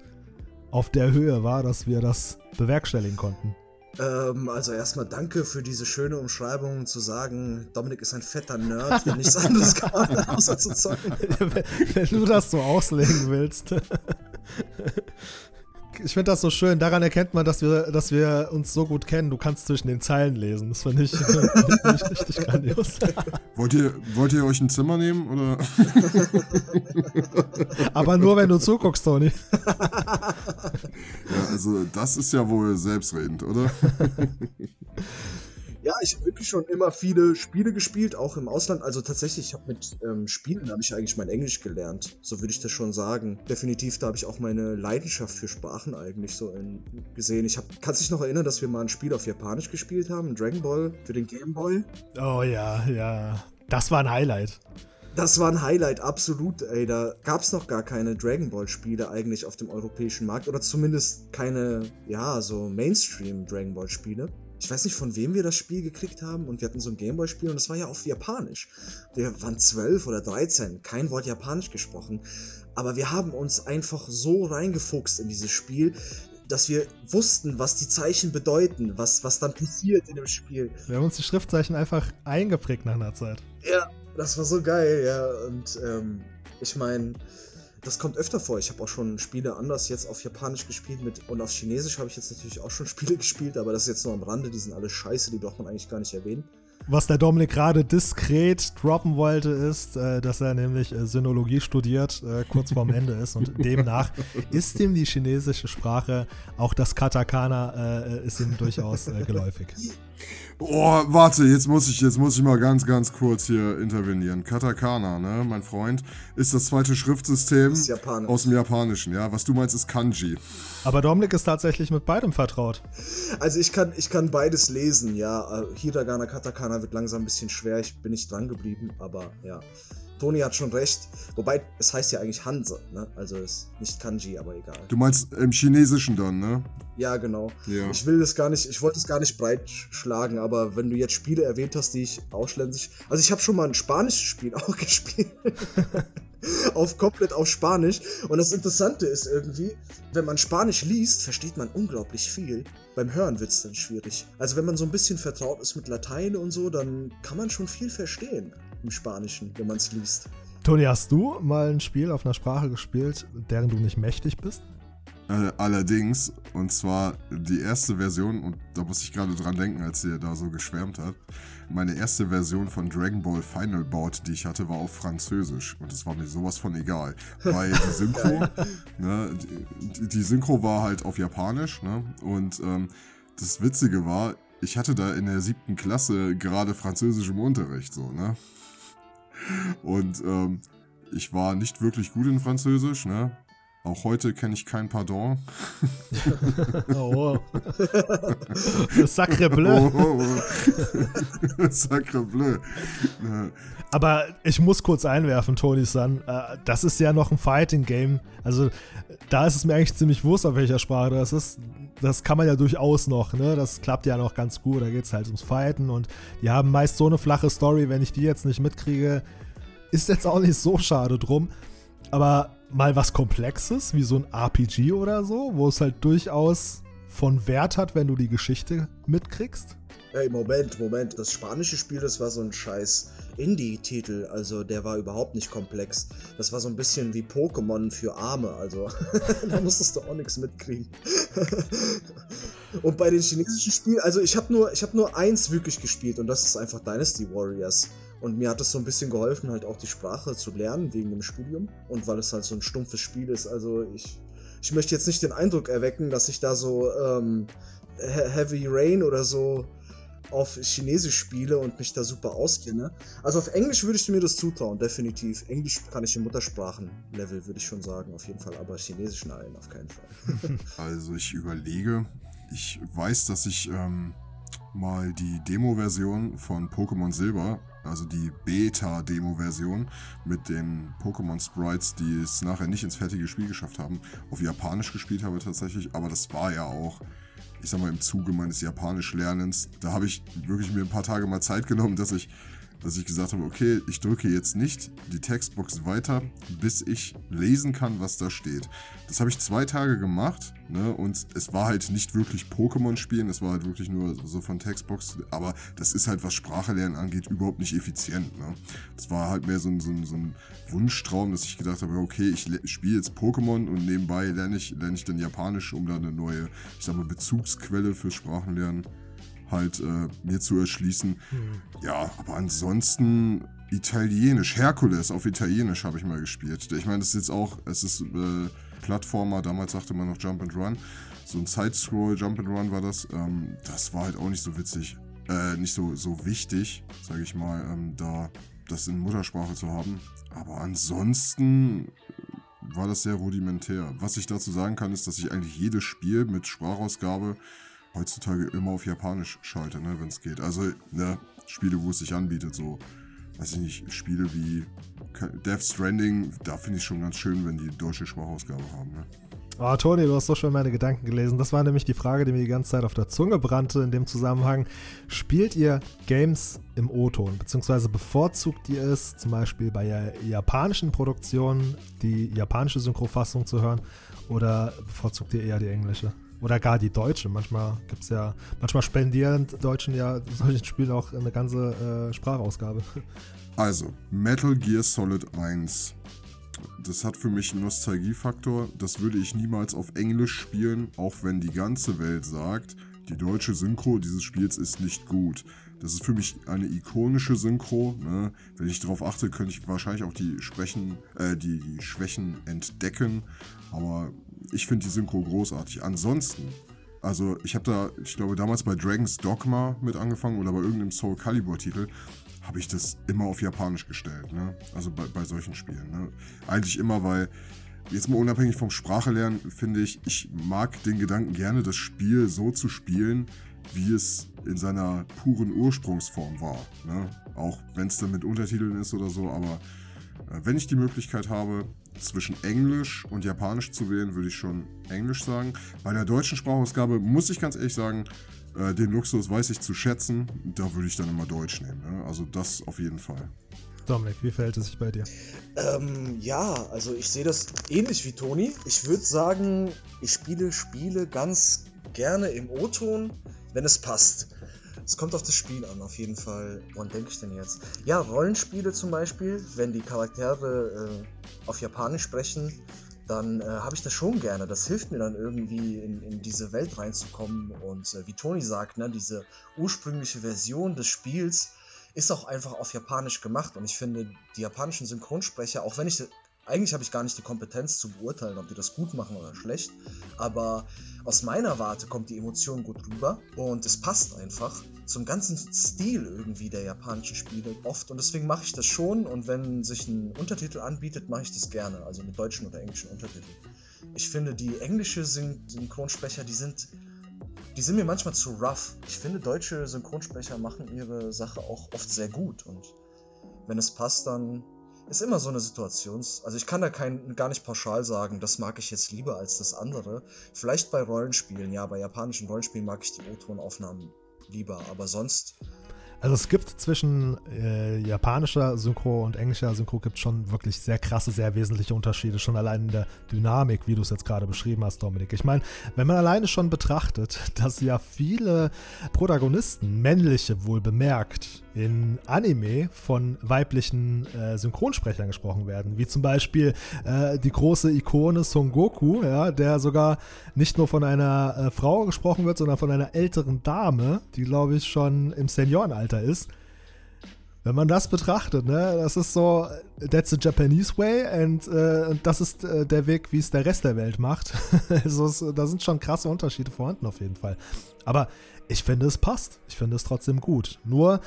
auf der Höhe war, dass wir das bewerkstelligen konnten. Ähm, also erstmal danke für diese schöne Umschreibung zu sagen, Dominik ist ein fetter Nerd, der nichts [LAUGHS] anderes kann, außer zu zocken. wenn, wenn du das so auslegen willst. Ich finde das so schön. Daran erkennt man, dass wir, dass wir uns so gut kennen. Du kannst zwischen den Zeilen lesen. Das finde ich, [LAUGHS] find ich richtig grandios. wollt, ihr, wollt ihr euch ein Zimmer nehmen oder? [LAUGHS] Aber nur, wenn du zuguckst, Toni. ja, also das ist ja wohl selbstredend, oder? [LAUGHS] Ja, ich habe wirklich schon immer viele Spiele gespielt, auch im Ausland. Also tatsächlich, ich habe mit ähm, Spielen habe ich eigentlich mein Englisch gelernt. So würde ich das schon sagen. Definitiv, da habe ich auch meine Leidenschaft für Sprachen eigentlich so in, gesehen. Ich habe, kannst dich noch erinnern, dass wir mal ein Spiel auf Japanisch gespielt haben, Dragon Ball für den Game Boy? Oh ja, ja. Das war ein Highlight. Das war ein Highlight, absolut, ey. Da gab es noch gar keine Dragon Ball Spiele eigentlich auf dem europäischen Markt. Oder zumindest keine, ja, so Mainstream Dragon Ball Spiele. Ich weiß nicht, von wem wir das Spiel gekriegt haben und wir hatten so ein Gameboy-Spiel und das war ja auf Japanisch. Wir waren 12 oder 13, kein Wort Japanisch gesprochen, aber wir haben uns einfach so reingefuchst in dieses Spiel, dass wir wussten, was die Zeichen bedeuten, was, was dann passiert in dem Spiel. Wir haben uns die Schriftzeichen einfach eingeprägt nach einer Zeit. Ja, das war so geil, ja. Und ähm, ich meine, das kommt öfter vor. Ich habe auch schon Spiele anders jetzt auf Japanisch gespielt mit und auf Chinesisch habe ich jetzt natürlich auch schon [LAUGHS] Spiele gespielt, aber das ist jetzt nur am Rande, die sind alle scheiße, die braucht man eigentlich gar nicht erwähnen. Was der Dominik gerade diskret droppen wollte, ist, äh, dass er nämlich äh, Sinologie studiert, äh, kurz vorm Ende ist. Und [LAUGHS] demnach ist ihm die chinesische Sprache, auch das Katakana, äh, ist ihm durchaus äh, geläufig. Oh, warte, jetzt muss ich, jetzt muss ich mal ganz, ganz kurz hier intervenieren. Katakana, ne, mein Freund, ist das zweite Schriftsystem aus dem Japanischen, ja. Was du meinst, ist Kanji. Aber Dominik ist tatsächlich mit beidem vertraut. Also ich kann, ich kann beides lesen, ja. Äh, Hiragana, Katakana wird langsam ein bisschen schwer. Ich bin nicht dran geblieben, aber ja. Toni hat schon recht. Wobei, es heißt ja eigentlich Hanse, ne? Also ist nicht Kanji, aber egal. Du meinst im Chinesischen dann, ne? Ja, genau. Ja. Ich will das gar nicht, ich wollte es gar nicht breit schlagen, aber wenn du jetzt Spiele erwähnt hast, die ich ausschländisch. Also ich habe schon mal ein spanisches Spiel [LAUGHS] auch gespielt. [LAUGHS] auf komplett auf Spanisch. Und das Interessante ist irgendwie, wenn man Spanisch liest, versteht man unglaublich viel. Beim Hören wird es dann schwierig. Also wenn man so ein bisschen vertraut ist mit Latein und so, dann kann man schon viel verstehen im Spanischen, wenn man es liest. Toni, hast du mal ein Spiel auf einer Sprache gespielt, deren du nicht mächtig bist? Äh, allerdings, und zwar die erste Version, und da muss ich gerade dran denken, als ihr da so geschwärmt hat. Meine erste Version von Dragon Ball Final Bout, die ich hatte, war auf Französisch. Und es war mir sowas von egal. Weil die Synchro, [LAUGHS] ne, die, die, Synchro war halt auf Japanisch, ne? Und ähm, das Witzige war, ich hatte da in der siebten Klasse gerade Französisch im Unterricht, so, ne? Und ähm, ich war nicht wirklich gut in Französisch, ne? Auch heute kenne ich kein Pardon. [LAUGHS] oh. [LAUGHS] Sacre bleu. Oh, oh. [LAUGHS] Sacre bleu. Aber ich muss kurz einwerfen, Tony San. Äh, das ist ja noch ein Fighting Game. Also da ist es mir eigentlich ziemlich wurscht, auf welcher Sprache das ist. Das kann man ja durchaus noch, ne? Das klappt ja noch ganz gut. Da geht es halt ums Fighten und die haben meist so eine flache Story, wenn ich die jetzt nicht mitkriege, ist jetzt auch nicht so schade drum. Aber mal was Komplexes, wie so ein RPG oder so, wo es halt durchaus von Wert hat, wenn du die Geschichte mitkriegst? Hey, Moment, Moment. Das spanische Spiel, das war so ein scheiß Indie-Titel. Also der war überhaupt nicht komplex. Das war so ein bisschen wie Pokémon für Arme. Also [LAUGHS] da musstest du auch nichts mitkriegen. [LAUGHS] und bei den chinesischen Spielen, also ich habe nur, hab nur eins wirklich gespielt und das ist einfach Dynasty Warriors. Und mir hat es so ein bisschen geholfen, halt auch die Sprache zu lernen wegen dem Studium und weil es halt so ein stumpfes Spiel ist. Also ich, ich möchte jetzt nicht den Eindruck erwecken, dass ich da so ähm, Heavy Rain oder so auf Chinesisch spiele und mich da super auskenne. Also auf Englisch würde ich mir das zutrauen, definitiv. Englisch kann ich im Muttersprachenlevel, würde ich schon sagen, auf jeden Fall, aber Chinesisch nein, auf keinen Fall. [LAUGHS] also ich überlege, ich weiß, dass ich ähm, mal die Demo-Version von Pokémon Silber, also die Beta-Demo-Version mit den Pokémon-Sprites, die es nachher nicht ins fertige Spiel geschafft haben, auf Japanisch gespielt habe tatsächlich, aber das war ja auch ich sag mal, im Zuge meines Japanisch-Lernens, da habe ich wirklich mir ein paar Tage mal Zeit genommen, dass ich dass ich gesagt habe, okay, ich drücke jetzt nicht die Textbox weiter, bis ich lesen kann, was da steht. Das habe ich zwei Tage gemacht ne, und es war halt nicht wirklich Pokémon spielen, es war halt wirklich nur so von Textbox, aber das ist halt, was Sprache lernen angeht, überhaupt nicht effizient. Ne. Das war halt mehr so ein, so, ein, so ein Wunschtraum, dass ich gedacht habe, okay, ich spiele jetzt Pokémon und nebenbei lerne ich, lerne ich dann Japanisch, um da eine neue, ich sag mal, Bezugsquelle fürs Sprachenlernen halt äh, mir zu erschließen. Mhm. Ja, aber ansonsten Italienisch, Herkules auf Italienisch habe ich mal gespielt. Ich meine, das ist jetzt auch, es ist äh, Plattformer, damals sagte man noch Jump and Run. So ein Side-Scroll Jump and Run war das. Ähm, das war halt auch nicht so witzig, äh, nicht so, so wichtig, sage ich mal, ähm, da das in Muttersprache zu haben. Aber ansonsten war das sehr rudimentär. Was ich dazu sagen kann, ist, dass ich eigentlich jedes Spiel mit Sprachausgabe heutzutage immer auf Japanisch schalte, ne, wenn es geht. Also, ne, Spiele, wo es sich anbietet, so, weiß ich nicht, Spiele wie Death Stranding, da finde ich schon ganz schön, wenn die deutsche Sprachausgabe haben, ne. Oh, Toni, du hast so schön meine Gedanken gelesen. Das war nämlich die Frage, die mir die ganze Zeit auf der Zunge brannte in dem Zusammenhang. Spielt ihr Games im O-Ton? Beziehungsweise bevorzugt ihr es zum Beispiel bei japanischen Produktionen, die japanische Synchrofassung zu hören? Oder bevorzugt ihr eher die englische? Oder gar die deutsche. Manchmal gibt es ja, manchmal spendieren Deutschen ja solchen Spielen auch eine ganze äh, Sprachausgabe. [LAUGHS] Also, Metal Gear Solid 1 das hat für mich einen Nostalgiefaktor. Das würde ich niemals auf Englisch spielen, auch wenn die ganze Welt sagt, die deutsche Synchro dieses Spiels ist nicht gut. Das ist für mich eine ikonische Synchro. Ne? Wenn ich darauf achte, könnte ich wahrscheinlich auch die, Sprechen, äh, die, die Schwächen entdecken. Aber ich finde die Synchro großartig. Ansonsten, also ich habe da, ich glaube damals bei Dragon's Dogma mit angefangen oder bei irgendeinem Soul Calibur Titel habe ich das immer auf Japanisch gestellt. Ne? Also bei, bei solchen Spielen. Ne? Eigentlich immer, weil jetzt mal unabhängig vom Sprachelernen finde ich, ich mag den Gedanken gerne, das Spiel so zu spielen, wie es in seiner puren Ursprungsform war. Ne? Auch wenn es dann mit Untertiteln ist oder so, aber äh, wenn ich die Möglichkeit habe, zwischen Englisch und Japanisch zu wählen, würde ich schon Englisch sagen. Bei der deutschen Sprachausgabe muss ich ganz ehrlich sagen, äh, den Luxus weiß ich zu schätzen. Da würde ich dann immer Deutsch nehmen. Ne? Also das auf jeden Fall. Dominik, wie verhält es sich bei dir? Ähm, ja, also ich sehe das ähnlich wie Toni. Ich würde sagen, ich spiele Spiele ganz gerne im O-Ton, wenn es passt. Es kommt auf das Spiel an, auf jeden Fall. Woran denke ich denn jetzt? Ja, Rollenspiele zum Beispiel, wenn die Charaktere äh, auf Japanisch sprechen, dann äh, habe ich das schon gerne. Das hilft mir dann irgendwie in, in diese Welt reinzukommen. Und äh, wie Toni sagt, ne, diese ursprüngliche Version des Spiels ist auch einfach auf Japanisch gemacht. Und ich finde, die japanischen Synchronsprecher, auch wenn ich eigentlich habe ich gar nicht die Kompetenz zu beurteilen, ob die das gut machen oder schlecht, aber aus meiner Warte kommt die Emotion gut rüber und es passt einfach zum ganzen Stil irgendwie der japanischen Spiele oft und deswegen mache ich das schon und wenn sich ein Untertitel anbietet, mache ich das gerne, also mit deutschen oder englischen Untertiteln. Ich finde die englische Syn Synchronsprecher, die sind die sind mir manchmal zu rough. Ich finde deutsche Synchronsprecher machen ihre Sache auch oft sehr gut und wenn es passt, dann ist immer so eine Situation. Also ich kann da kein, gar nicht pauschal sagen, das mag ich jetzt lieber als das andere. Vielleicht bei Rollenspielen, ja, bei japanischen Rollenspielen mag ich die O-Tonaufnahmen lieber, aber sonst also es gibt zwischen äh, japanischer Synchro und englischer Synchro gibt schon wirklich sehr krasse, sehr wesentliche Unterschiede, schon allein in der Dynamik, wie du es jetzt gerade beschrieben hast, Dominik. Ich meine, wenn man alleine schon betrachtet, [LAUGHS] dass ja viele Protagonisten, männliche wohl bemerkt, in Anime von weiblichen äh, Synchronsprechern gesprochen werden, wie zum Beispiel äh, die große Ikone Son Goku, ja, der sogar nicht nur von einer äh, Frau gesprochen wird, sondern von einer älteren Dame, die glaube ich schon im Seniorenalter ist. Wenn man das betrachtet, ne, das ist so, that's the Japanese way and äh, das ist äh, der Weg, wie es der Rest der Welt macht. [LAUGHS] also es, da sind schon krasse Unterschiede vorhanden auf jeden Fall. Aber ich finde, es passt. Ich finde es trotzdem gut. Nur,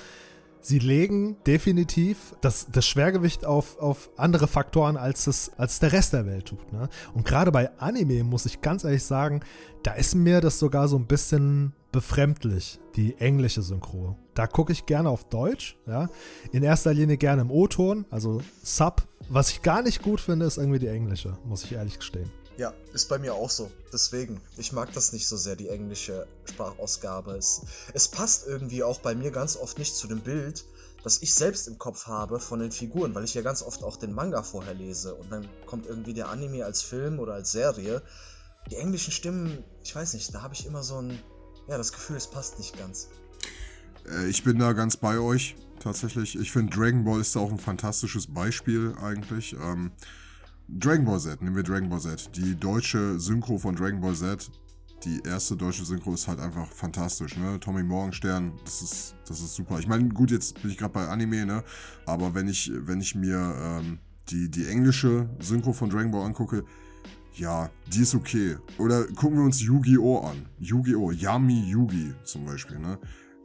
sie legen definitiv das, das Schwergewicht auf, auf andere Faktoren, als es, als der Rest der Welt tut. Ne? Und gerade bei Anime muss ich ganz ehrlich sagen, da ist mir das sogar so ein bisschen befremdlich, die englische Synchro. Da gucke ich gerne auf Deutsch, ja. In erster Linie gerne im O-Ton, also Sub. Was ich gar nicht gut finde, ist irgendwie die englische, muss ich ehrlich gestehen. Ja, ist bei mir auch so. Deswegen, ich mag das nicht so sehr, die englische Sprachausgabe. Es, es passt irgendwie auch bei mir ganz oft nicht zu dem Bild, das ich selbst im Kopf habe von den Figuren, weil ich ja ganz oft auch den Manga vorher lese und dann kommt irgendwie der Anime als Film oder als Serie. Die englischen Stimmen, ich weiß nicht, da habe ich immer so ein, ja, das Gefühl, es passt nicht ganz. Äh, ich bin da ganz bei euch, tatsächlich. Ich finde, Dragon Ball ist da auch ein fantastisches Beispiel eigentlich. Ähm, Dragon Ball Z, nehmen wir Dragon Ball Z. Die deutsche Synchro von Dragon Ball Z, die erste deutsche Synchro ist halt einfach fantastisch, ne? Tommy Morgenstern, das ist, das ist super. Ich meine, gut, jetzt bin ich gerade bei Anime, ne? Aber wenn ich, wenn ich mir ähm, die, die englische Synchro von Dragon Ball angucke, ja, die ist okay. Oder gucken wir uns Yu-Gi-Oh! an. Yu-Gi-Oh! Yami Yugi zum Beispiel, ne?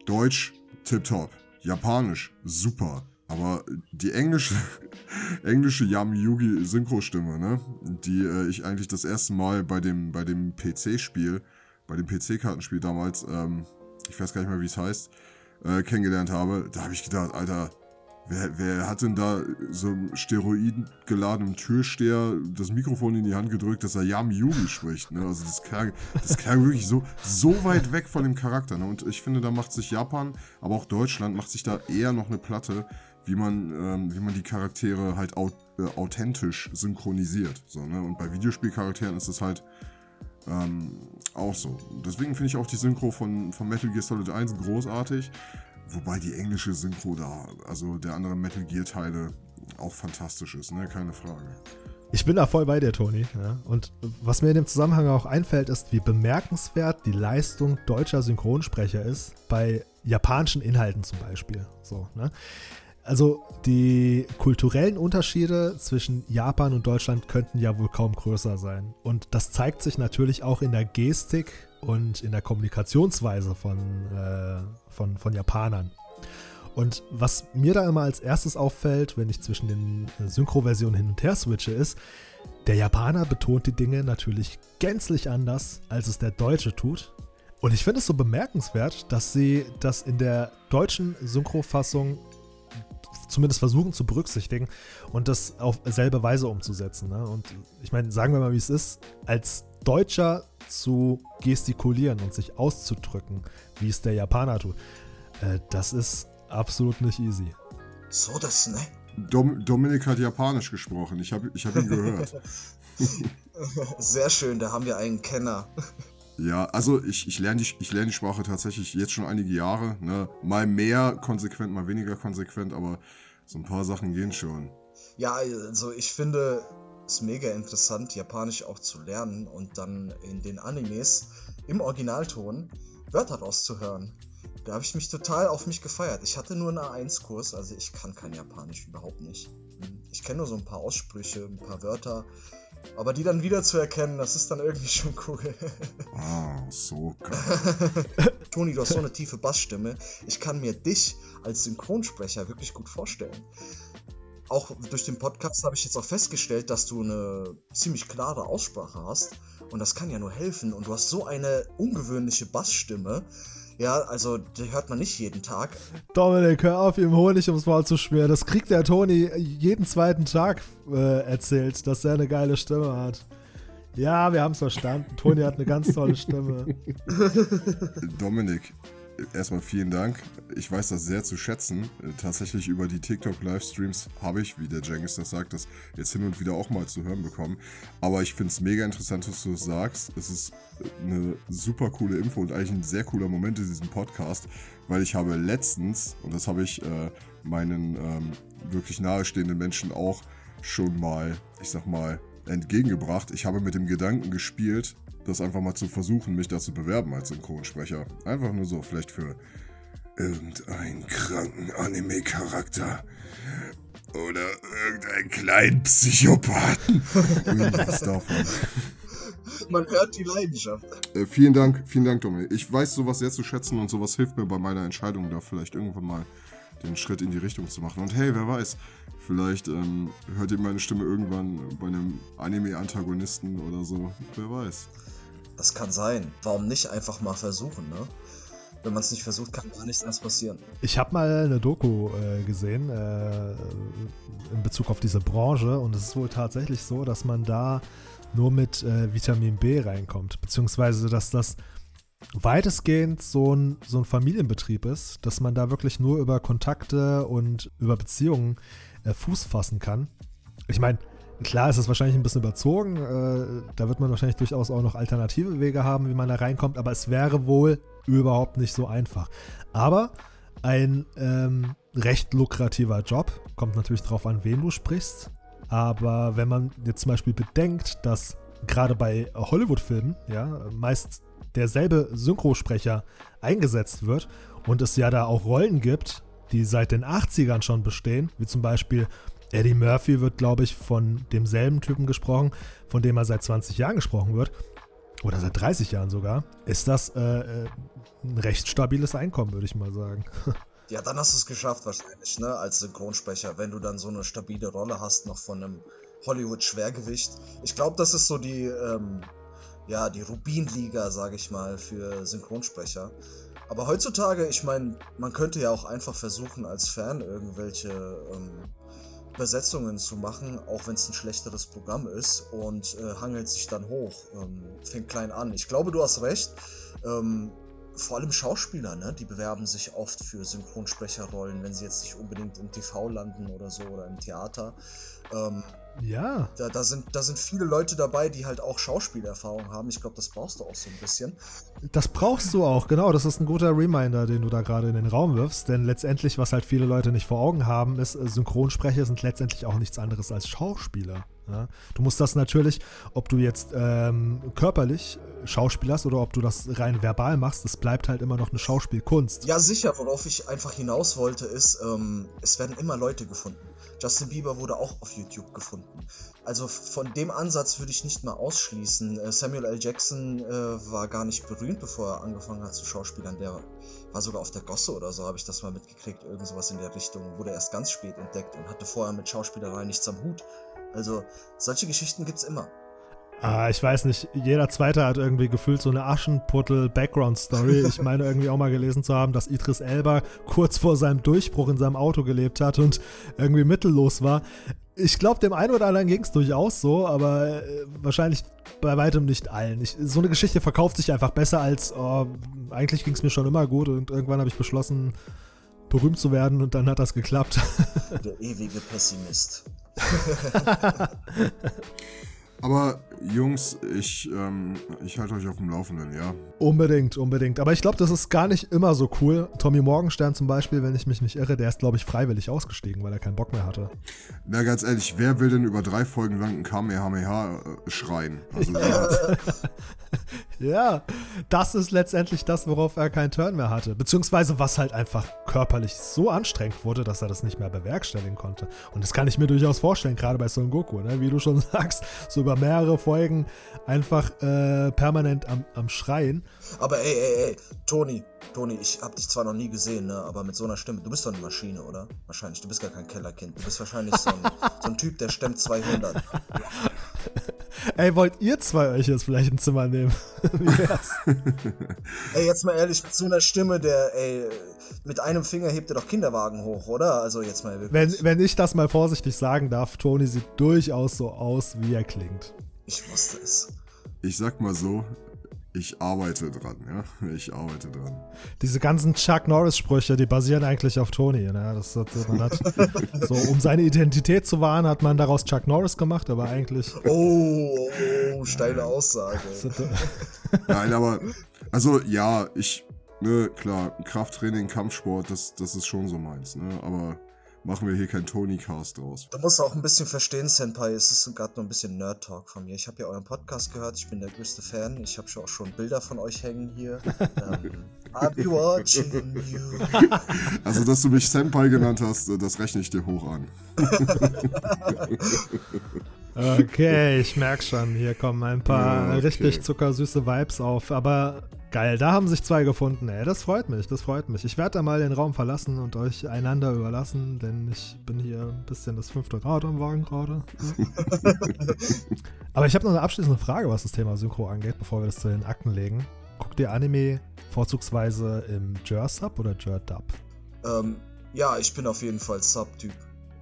Deutsch, tipptopp. Japanisch, super. Aber die englische, [LAUGHS] englische Yami Yugi Synchro-Stimme, ne, die äh, ich eigentlich das erste Mal bei dem, bei dem PC-Spiel, bei dem PC-Kartenspiel damals, ähm, ich weiß gar nicht mehr, wie es heißt, äh, kennengelernt habe, da habe ich gedacht, Alter, Wer, wer hat denn da so einem steroidgeladenen Türsteher das Mikrofon in die Hand gedrückt, dass er Yami Yugi spricht? Ne? Also das klang, das klang wirklich so, so weit weg von dem Charakter. Ne? Und ich finde, da macht sich Japan, aber auch Deutschland, macht sich da eher noch eine Platte, wie man, ähm, wie man die Charaktere halt au äh, authentisch synchronisiert. So, ne? Und bei Videospielcharakteren ist das halt ähm, auch so. Deswegen finde ich auch die Synchro von, von Metal Gear Solid 1 großartig. Wobei die englische Synchro da, also der anderen Metal Gear Teile, auch fantastisch ist, ne? Keine Frage. Ich bin da voll bei dir, Toni. Ja? Und was mir in dem Zusammenhang auch einfällt, ist, wie bemerkenswert die Leistung deutscher Synchronsprecher ist, bei japanischen Inhalten zum Beispiel. So, ne? Also die kulturellen Unterschiede zwischen Japan und Deutschland könnten ja wohl kaum größer sein. Und das zeigt sich natürlich auch in der Gestik und in der Kommunikationsweise von, äh, von, von Japanern. Und was mir da immer als erstes auffällt, wenn ich zwischen den Synchro-Versionen hin und her switche, ist, der Japaner betont die Dinge natürlich gänzlich anders, als es der Deutsche tut. Und ich finde es so bemerkenswert, dass sie das in der deutschen Synchrofassung zumindest versuchen zu berücksichtigen und das auf selbe Weise umzusetzen. Ne? Und ich meine, sagen wir mal, wie es ist, als Deutscher zu gestikulieren und sich auszudrücken, wie es der Japaner tut, äh, das ist absolut nicht easy. So das, ne? Dom Dominik hat Japanisch gesprochen. Ich habe ich hab ihn gehört. [LAUGHS] Sehr schön, da haben wir einen Kenner. Ja, also ich, ich lerne die, lern die Sprache tatsächlich jetzt schon einige Jahre. Ne? Mal mehr konsequent, mal weniger konsequent, aber so ein paar Sachen gehen schon. Ja, also ich finde es mega interessant, Japanisch auch zu lernen und dann in den Animes im Originalton Wörter rauszuhören. Da habe ich mich total auf mich gefeiert. Ich hatte nur einen A1-Kurs, also ich kann kein Japanisch überhaupt nicht. Ich kenne nur so ein paar Aussprüche, ein paar Wörter. Aber die dann wieder zu erkennen, das ist dann irgendwie schon cool. ah, so geil. [LAUGHS] Toni, du hast so eine tiefe Bassstimme. Ich kann mir dich als Synchronsprecher wirklich gut vorstellen. Auch durch den Podcast habe ich jetzt auch festgestellt, dass du eine ziemlich klare Aussprache hast. Und das kann ja nur helfen. Und du hast so eine ungewöhnliche Bassstimme. Ja, also die hört man nicht jeden Tag. Dominik, hör auf, ihm Honig ums Maul zu schmieren. Das kriegt der Toni jeden zweiten Tag äh, erzählt, dass er eine geile Stimme hat. Ja, wir haben es verstanden. Toni hat eine ganz tolle Stimme. [LAUGHS] [LAUGHS] Dominik, erstmal vielen Dank. Ich weiß das sehr zu schätzen. Äh, tatsächlich über die TikTok-Livestreams habe ich, wie der Jengis das sagt, das jetzt hin und wieder auch mal zu hören bekommen. Aber ich finde es mega interessant, dass du es sagst. Es ist eine super coole Info und eigentlich ein sehr cooler Moment in diesem Podcast, weil ich habe letztens, und das habe ich äh, meinen ähm, wirklich nahestehenden Menschen auch schon mal, ich sag mal, entgegengebracht. Ich habe mit dem Gedanken gespielt, das einfach mal zu versuchen, mich da zu bewerben als Synchronsprecher. Einfach nur so, vielleicht für irgendeinen kranken Anime-Charakter. Oder irgendeinen kleinen Psychopathen. [LAUGHS] Irgendwas davon. Man hört die Leidenschaft. Äh, vielen Dank, vielen Dank, Dominik. Ich weiß sowas sehr zu schätzen und sowas hilft mir bei meiner Entscheidung, da vielleicht irgendwann mal den Schritt in die Richtung zu machen. Und hey, wer weiß, vielleicht ähm, hört ihr meine Stimme irgendwann bei einem Anime-Antagonisten oder so. Wer weiß. Das kann sein. Warum nicht einfach mal versuchen, ne? Wenn man es nicht versucht, kann gar nichts anderes passieren. Ich habe mal eine Doku äh, gesehen äh, in Bezug auf diese Branche und es ist wohl tatsächlich so, dass man da nur mit äh, Vitamin B reinkommt, beziehungsweise dass das weitestgehend so ein, so ein Familienbetrieb ist, dass man da wirklich nur über Kontakte und über Beziehungen äh, Fuß fassen kann. Ich meine, Klar ist es wahrscheinlich ein bisschen überzogen. Äh, da wird man wahrscheinlich durchaus auch noch alternative Wege haben, wie man da reinkommt. Aber es wäre wohl überhaupt nicht so einfach. Aber ein ähm, recht lukrativer Job. Kommt natürlich darauf an, wen du sprichst. Aber wenn man jetzt zum Beispiel bedenkt, dass gerade bei Hollywood-Filmen ja meist derselbe Synchrosprecher eingesetzt wird und es ja da auch Rollen gibt, die seit den 80ern schon bestehen, wie zum Beispiel Eddie Murphy wird, glaube ich, von demselben Typen gesprochen, von dem er seit 20 Jahren gesprochen wird. Oder seit 30 Jahren sogar. Ist das äh, äh, ein recht stabiles Einkommen, würde ich mal sagen. [LAUGHS] Ja, dann hast du es geschafft wahrscheinlich, ne, als Synchronsprecher, wenn du dann so eine stabile Rolle hast, noch von einem Hollywood-Schwergewicht. Ich glaube, das ist so die, ähm, ja, die Rubinliga, sage ich mal, für Synchronsprecher. Aber heutzutage, ich meine, man könnte ja auch einfach versuchen, als Fan irgendwelche ähm, Übersetzungen zu machen, auch wenn es ein schlechteres Programm ist und äh, hangelt sich dann hoch, ähm, fängt klein an. Ich glaube, du hast recht. Ähm, vor allem Schauspieler, ne, die bewerben sich oft für Synchronsprecherrollen, wenn sie jetzt nicht unbedingt im TV landen oder so oder im Theater. Ähm, ja. Da, da, sind, da sind viele Leute dabei, die halt auch Schauspielerfahrung haben. Ich glaube, das brauchst du auch so ein bisschen. Das brauchst du auch, genau. Das ist ein guter Reminder, den du da gerade in den Raum wirfst. Denn letztendlich, was halt viele Leute nicht vor Augen haben, ist, äh, Synchronsprecher sind letztendlich auch nichts anderes als Schauspieler. Ja? Du musst das natürlich, ob du jetzt ähm, körperlich schauspielerst oder ob du das rein verbal machst, es bleibt halt immer noch eine Schauspielkunst. Ja, sicher. Worauf ich einfach hinaus wollte, ist, ähm, es werden immer Leute gefunden. Justin Bieber wurde auch auf YouTube gefunden. Also von dem Ansatz würde ich nicht mal ausschließen. Äh, Samuel L. Jackson äh, war gar nicht berühmt, bevor er angefangen hat zu schauspielern. Der war sogar auf der Gosse oder so, habe ich das mal mitgekriegt. Irgend sowas in der Richtung. Wurde erst ganz spät entdeckt und hatte vorher mit Schauspielerei nichts am Hut. Also solche Geschichten gibt es immer. Ah, ich weiß nicht, jeder Zweite hat irgendwie gefühlt so eine Aschenputtel-Background-Story. Ich meine irgendwie auch mal gelesen zu haben, dass Idris Elba kurz vor seinem Durchbruch in seinem Auto gelebt hat und irgendwie mittellos war. Ich glaube, dem einen oder anderen ging es durchaus so, aber äh, wahrscheinlich bei weitem nicht allen. Ich, so eine Geschichte verkauft sich einfach besser als, oh, eigentlich ging es mir schon immer gut und irgendwann habe ich beschlossen, berühmt zu werden und dann hat das geklappt. Der ewige Pessimist. [LAUGHS] [LAUGHS] Aber Jungs, ich, ähm, ich halte euch auf dem Laufenden, ja. Unbedingt, unbedingt. Aber ich glaube, das ist gar nicht immer so cool. Tommy Morgenstern zum Beispiel, wenn ich mich nicht irre, der ist, glaube ich, freiwillig ausgestiegen, weil er keinen Bock mehr hatte. Na, ganz ehrlich, wer will denn über drei Folgen lang ein Kamehameha äh, schreien? Also, [LAUGHS] ja, das ist letztendlich das, worauf er keinen Turn mehr hatte. Beziehungsweise was halt einfach körperlich so anstrengend wurde, dass er das nicht mehr bewerkstelligen konnte. Und das kann ich mir durchaus vorstellen, gerade bei Son Goku, ne? wie du schon [LAUGHS] sagst, so über mehrere Folgen einfach äh, permanent am, am Schreien. Aber ey, ey, ey, Toni, Toni, ich hab dich zwar noch nie gesehen, ne, aber mit so einer Stimme, du bist doch eine Maschine, oder? Wahrscheinlich, du bist gar kein Kellerkind. Du bist wahrscheinlich so ein, [LAUGHS] so ein Typ, der stemmt 200. [LAUGHS] Ey, wollt ihr zwei euch jetzt vielleicht ein Zimmer nehmen? [LAUGHS] Ey, jetzt mal ehrlich, mit so einer Stimme, der, ey, mit einem Finger hebt er doch Kinderwagen hoch, oder? Also jetzt mal wirklich. Wenn, wenn ich das mal vorsichtig sagen darf, Toni sieht durchaus so aus, wie er klingt. Ich wusste es. Ich sag mal so, ich arbeite dran, ja. Ich arbeite dran. Diese ganzen Chuck Norris-Sprüche, die basieren eigentlich auf Toni. Ne? Das hat, man hat, [LAUGHS] so, um seine Identität zu wahren, hat man daraus Chuck Norris gemacht, aber eigentlich. Oh, oh steile Aussage. [LAUGHS] Nein, aber, also ja, ich, ne, klar, Krafttraining, Kampfsport, das, das ist schon so meins, ne, aber machen wir hier kein Tony-Cast draus. Du musst auch ein bisschen verstehen, Senpai, es ist gerade nur ein bisschen Nerd-Talk von mir. Ich habe ja euren Podcast gehört, ich bin der größte Fan. Ich habe schon auch schon Bilder von euch hängen hier. [LAUGHS] ähm, I'll be watching you. [LAUGHS] Also, dass du mich Senpai genannt hast, das rechne ich dir hoch an. [LAUGHS] Okay, ich merke schon, hier kommen ein paar okay. richtig zuckersüße Vibes auf. Aber geil, da haben sich zwei gefunden, ey. Das freut mich, das freut mich. Ich werde da mal den Raum verlassen und euch einander überlassen, denn ich bin hier ein bisschen das fünfte Rad am Wagen gerade. [LAUGHS] Aber ich habe noch eine abschließende Frage, was das Thema Synchro angeht, bevor wir das zu den Akten legen. Guckt ihr Anime vorzugsweise im Jer-Sub oder Jer-Dub? Ähm, ja, ich bin auf jeden Fall Sub-Typ.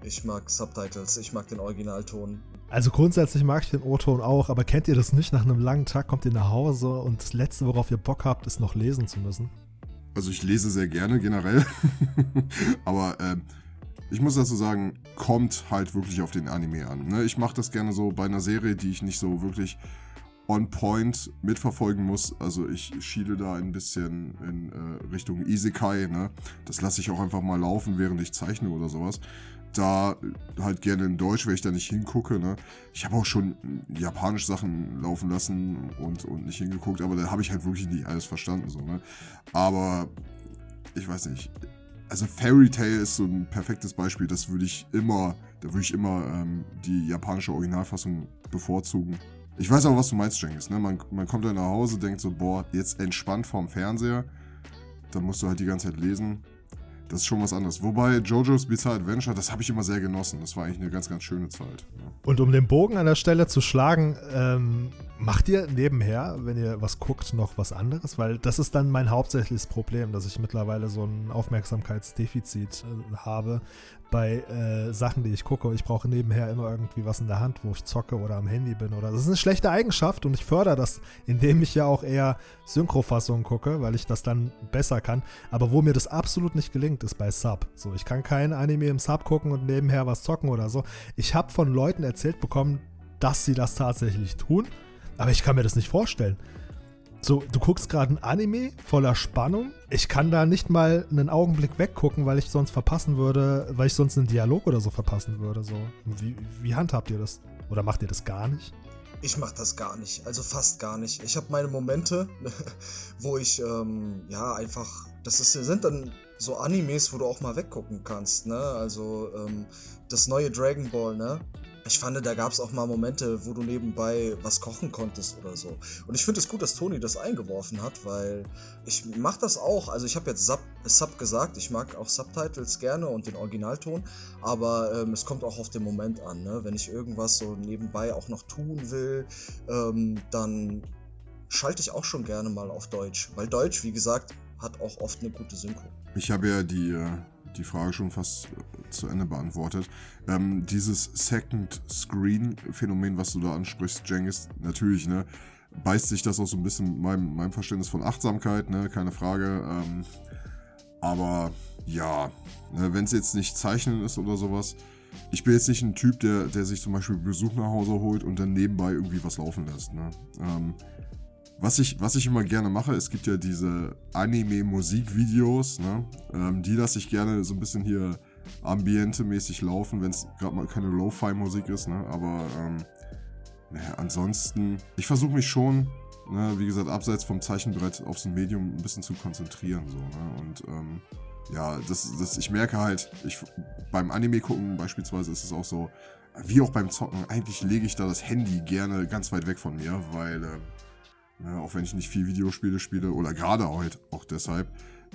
Ich mag Subtitles, ich mag den Originalton. Also grundsätzlich mag ich den O-Ton auch, aber kennt ihr das nicht? Nach einem langen Tag kommt ihr nach Hause und das Letzte, worauf ihr Bock habt, ist noch lesen zu müssen. Also ich lese sehr gerne generell, [LAUGHS] aber äh, ich muss dazu sagen, kommt halt wirklich auf den Anime an. Ne? Ich mache das gerne so bei einer Serie, die ich nicht so wirklich on point mitverfolgen muss. Also ich schiele da ein bisschen in äh, Richtung Isekai. Ne? Das lasse ich auch einfach mal laufen, während ich zeichne oder sowas da halt gerne in Deutsch, weil ich da nicht hingucke. Ne? Ich habe auch schon japanische Sachen laufen lassen und, und nicht hingeguckt, aber da habe ich halt wirklich nicht alles verstanden. So, ne? Aber ich weiß nicht. Also Fairy Tale ist so ein perfektes Beispiel. Das würde ich immer, da würde ich immer ähm, die japanische Originalfassung bevorzugen. Ich weiß aber, was du meinst, Cengiz. Ne? Man, man kommt dann nach Hause, denkt so, boah, jetzt entspannt vorm Fernseher. Dann musst du halt die ganze Zeit lesen. Das ist schon was anderes. Wobei JoJo's Bizarre Adventure, das habe ich immer sehr genossen. Das war eigentlich eine ganz, ganz schöne Zeit. Ja. Und um den Bogen an der Stelle zu schlagen, ähm, Macht ihr nebenher, wenn ihr was guckt, noch was anderes? Weil das ist dann mein hauptsächliches Problem, dass ich mittlerweile so ein Aufmerksamkeitsdefizit äh, habe bei äh, Sachen, die ich gucke. Ich brauche nebenher immer irgendwie was in der Hand, wo ich zocke oder am Handy bin. Oder das ist eine schlechte Eigenschaft und ich fördere das, indem ich ja auch eher Synchrofassungen gucke, weil ich das dann besser kann. Aber wo mir das absolut nicht gelingt, ist bei Sub. So, ich kann kein Anime im Sub gucken und nebenher was zocken oder so. Ich habe von Leuten erzählt bekommen, dass sie das tatsächlich tun aber ich kann mir das nicht vorstellen. So, du guckst gerade ein Anime voller Spannung. Ich kann da nicht mal einen Augenblick weggucken, weil ich sonst verpassen würde, weil ich sonst einen Dialog oder so verpassen würde. So, wie, wie handhabt ihr das? Oder macht ihr das gar nicht? Ich mach das gar nicht, also fast gar nicht. Ich habe meine Momente, [LAUGHS] wo ich ähm, ja einfach, das ist, sind dann so Animes, wo du auch mal weggucken kannst, ne? Also ähm, das neue Dragon Ball, ne? Ich fand, da gab es auch mal Momente, wo du nebenbei was kochen konntest oder so. Und ich finde es gut, dass Toni das eingeworfen hat, weil ich mache das auch. Also ich habe jetzt Sub, Sub, gesagt, ich mag auch Subtitles gerne und den Originalton, aber ähm, es kommt auch auf den Moment an. Ne? Wenn ich irgendwas so nebenbei auch noch tun will, ähm, dann schalte ich auch schon gerne mal auf Deutsch. Weil Deutsch, wie gesagt, hat auch oft eine gute Synchro. Ich habe ja die äh, die Frage schon fast zu Ende beantwortet. Ähm, dieses Second Screen Phänomen, was du da ansprichst, Jengis, natürlich, ne, beißt sich das auch so ein bisschen mit meinem, meinem Verständnis von Achtsamkeit, ne, keine Frage. Ähm, aber ja, ne, wenn es jetzt nicht Zeichnen ist oder sowas, ich bin jetzt nicht ein Typ, der, der sich zum Beispiel Besuch nach Hause holt und dann nebenbei irgendwie was laufen lässt. Ne? Ähm, was ich, was ich immer gerne mache, es gibt ja diese Anime-Musikvideos, ne? Ähm, die lasse ich gerne so ein bisschen hier ambiente-mäßig laufen, wenn es gerade mal keine Lo-Fi-Musik ist, ne? Aber ähm, naja, ansonsten, ich versuche mich schon, ne, wie gesagt, abseits vom Zeichenbrett aufs Medium ein bisschen zu konzentrieren. So, ne? Und ähm, ja, das, das, ich merke halt, ich, beim Anime gucken beispielsweise ist es auch so, wie auch beim Zocken, eigentlich lege ich da das Handy gerne ganz weit weg von mir, weil äh, Ne, auch wenn ich nicht viel Videospiele spiele oder gerade heute auch deshalb,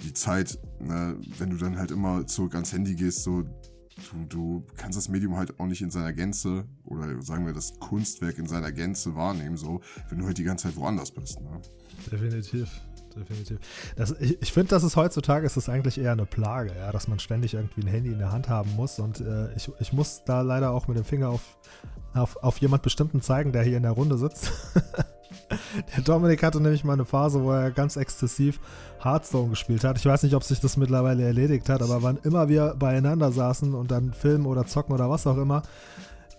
die Zeit, ne, wenn du dann halt immer zurück ans Handy gehst, so, du, du kannst das Medium halt auch nicht in seiner Gänze oder sagen wir das Kunstwerk in seiner Gänze wahrnehmen, so, wenn du halt die ganze Zeit woanders bist. Ne? Definitiv. Definitiv. Das, ich ich finde, dass es heutzutage ist es eigentlich eher eine Plage, ja, dass man ständig irgendwie ein Handy in der Hand haben muss. Und äh, ich, ich muss da leider auch mit dem Finger auf, auf, auf jemand bestimmten zeigen, der hier in der Runde sitzt. [LAUGHS] Der Dominik hatte nämlich mal eine Phase, wo er ganz exzessiv Hearthstone gespielt hat. Ich weiß nicht, ob sich das mittlerweile erledigt hat, aber wann immer wir beieinander saßen und dann filmen oder zocken oder was auch immer,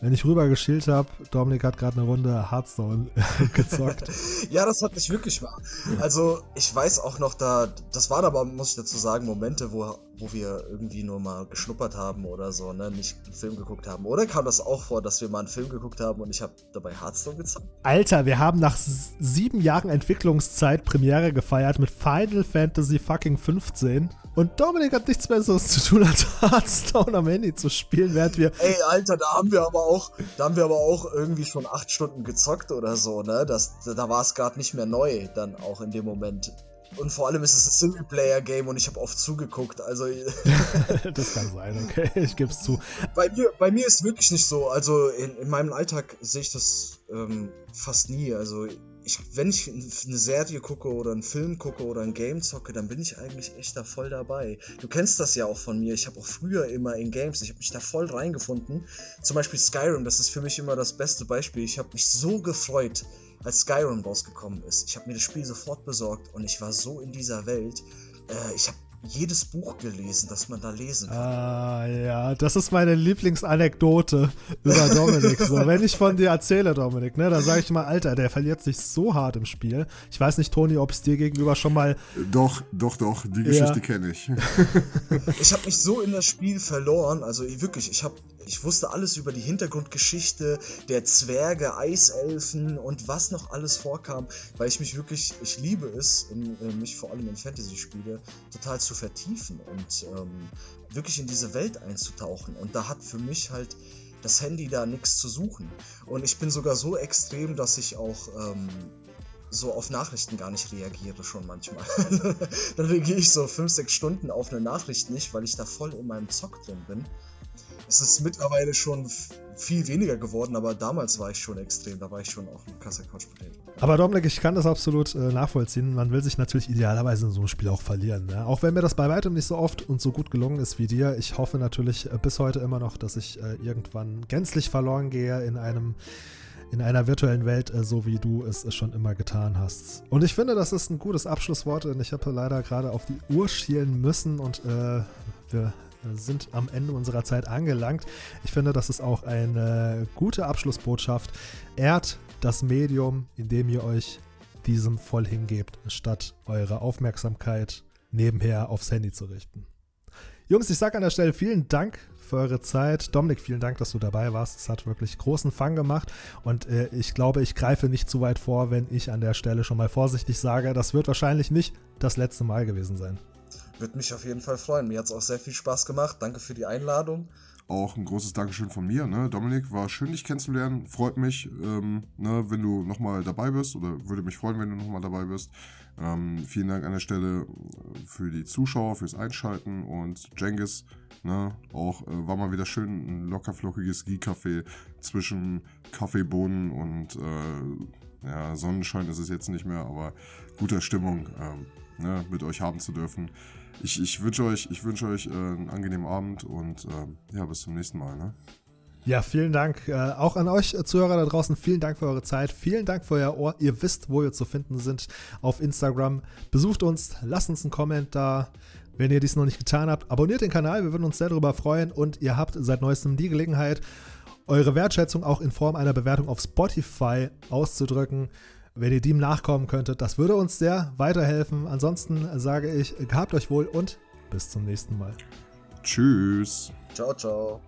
wenn ich rüber geschielt habe, Dominik hat gerade eine Runde Hearthstone [LAUGHS] gezockt. [LAUGHS] ja, das hat mich wirklich wahr. Also, ich weiß auch noch, da, das waren aber, muss ich dazu sagen, Momente, wo, wo wir irgendwie nur mal geschnuppert haben oder so, ne, nicht einen Film geguckt haben. Oder kam das auch vor, dass wir mal einen Film geguckt haben und ich habe dabei Hearthstone gezockt? Alter, wir haben nach sieben Jahren Entwicklungszeit Premiere gefeiert mit Final Fantasy fucking 15. Und Dominik hat nichts Besseres zu tun, als [LAUGHS] Hearthstone am Handy zu spielen, während wir. Ey, Alter, da haben wir aber auch, da haben wir aber auch irgendwie schon acht Stunden gezockt oder so, ne? Das, da war es gerade nicht mehr neu, dann auch in dem Moment. Und vor allem ist es ein Singleplayer-Game und ich habe oft zugeguckt, also. [LAUGHS] das kann sein, okay, ich gebe es zu. Bei mir, bei mir ist wirklich nicht so, also in, in meinem Alltag sehe ich das ähm, fast nie. Also ich, wenn ich eine Serie gucke oder einen Film gucke oder ein Game zocke, dann bin ich eigentlich echt da voll dabei. Du kennst das ja auch von mir. Ich habe auch früher immer in Games, ich habe mich da voll reingefunden. Zum Beispiel Skyrim, das ist für mich immer das beste Beispiel. Ich habe mich so gefreut, als Skyrim rausgekommen ist. Ich habe mir das Spiel sofort besorgt und ich war so in dieser Welt. Äh, ich habe jedes Buch gelesen, das man da lesen kann. Ah, ja, das ist meine Lieblingsanekdote über [LAUGHS] Dominik. so, wenn ich von dir erzähle, Dominik, ne, dann sage ich mal, Alter, der verliert sich so hart im Spiel. Ich weiß nicht, Toni, ob es dir gegenüber schon mal. Doch, doch, doch, die Geschichte ja. kenne ich. [LAUGHS] ich habe mich so in das Spiel verloren, also wirklich, ich habe ich wusste alles über die Hintergrundgeschichte der Zwerge, Eiselfen und was noch alles vorkam, weil ich mich wirklich, ich liebe es, in, äh, mich vor allem in Fantasy-Spiele total zu vertiefen und ähm, wirklich in diese Welt einzutauchen. Und da hat für mich halt das Handy da nichts zu suchen. Und ich bin sogar so extrem, dass ich auch ähm, so auf Nachrichten gar nicht reagiere schon manchmal. [LAUGHS] Dann reagiere ich so 5, 6 Stunden auf eine Nachricht nicht, weil ich da voll in meinem Zock drin bin. Es ist mittlerweile schon viel weniger geworden, aber damals war ich schon extrem. Da war ich schon auch ein krasser Couch Potato. Aber Dominik, ich kann das absolut äh, nachvollziehen. Man will sich natürlich idealerweise in so einem Spiel auch verlieren. Ne? Auch wenn mir das bei weitem nicht so oft und so gut gelungen ist wie dir. Ich hoffe natürlich äh, bis heute immer noch, dass ich äh, irgendwann gänzlich verloren gehe in einem in einer virtuellen Welt, äh, so wie du es schon immer getan hast. Und ich finde, das ist ein gutes Abschlusswort, denn ich habe leider gerade auf die Uhr schielen müssen und äh, wir sind am Ende unserer Zeit angelangt. Ich finde, das ist auch eine gute Abschlussbotschaft. Ehrt das Medium, in dem ihr euch diesem voll hingebt, statt eure Aufmerksamkeit nebenher aufs Handy zu richten. Jungs, ich sage an der Stelle vielen Dank für eure Zeit. Dominik, vielen Dank, dass du dabei warst. Es hat wirklich großen Fang gemacht und äh, ich glaube, ich greife nicht zu weit vor, wenn ich an der Stelle schon mal vorsichtig sage, das wird wahrscheinlich nicht das letzte Mal gewesen sein. Würde mich auf jeden Fall freuen. Mir hat es auch sehr viel Spaß gemacht. Danke für die Einladung. Auch ein großes Dankeschön von mir, ne? Dominik, war schön, dich kennenzulernen. Freut mich, ähm, ne, wenn du nochmal dabei bist oder würde mich freuen, wenn du nochmal dabei bist. Ähm, vielen Dank an der Stelle für die Zuschauer, fürs Einschalten und Jengis, ne, auch äh, war mal wieder schön ein lockerflockiges Gie-Café zwischen Kaffeebohnen und äh, ja, Sonnenschein ist es jetzt nicht mehr, aber guter Stimmung ähm, ne, mit euch haben zu dürfen ich, ich wünsche euch, ich wünsch euch äh, einen angenehmen Abend und äh, ja, bis zum nächsten Mal. Ne? Ja, vielen Dank. Äh, auch an euch äh, Zuhörer da draußen. Vielen Dank für eure Zeit. Vielen Dank für euer Ohr. Ihr wisst, wo wir zu finden sind auf Instagram. Besucht uns, lasst uns einen Comment da. Wenn ihr dies noch nicht getan habt, abonniert den Kanal. Wir würden uns sehr darüber freuen. Und ihr habt seit neuestem die Gelegenheit, eure Wertschätzung auch in Form einer Bewertung auf Spotify auszudrücken wenn ihr dem nachkommen könntet. Das würde uns sehr weiterhelfen. Ansonsten sage ich, gehabt euch wohl und bis zum nächsten Mal. Tschüss. Ciao, ciao.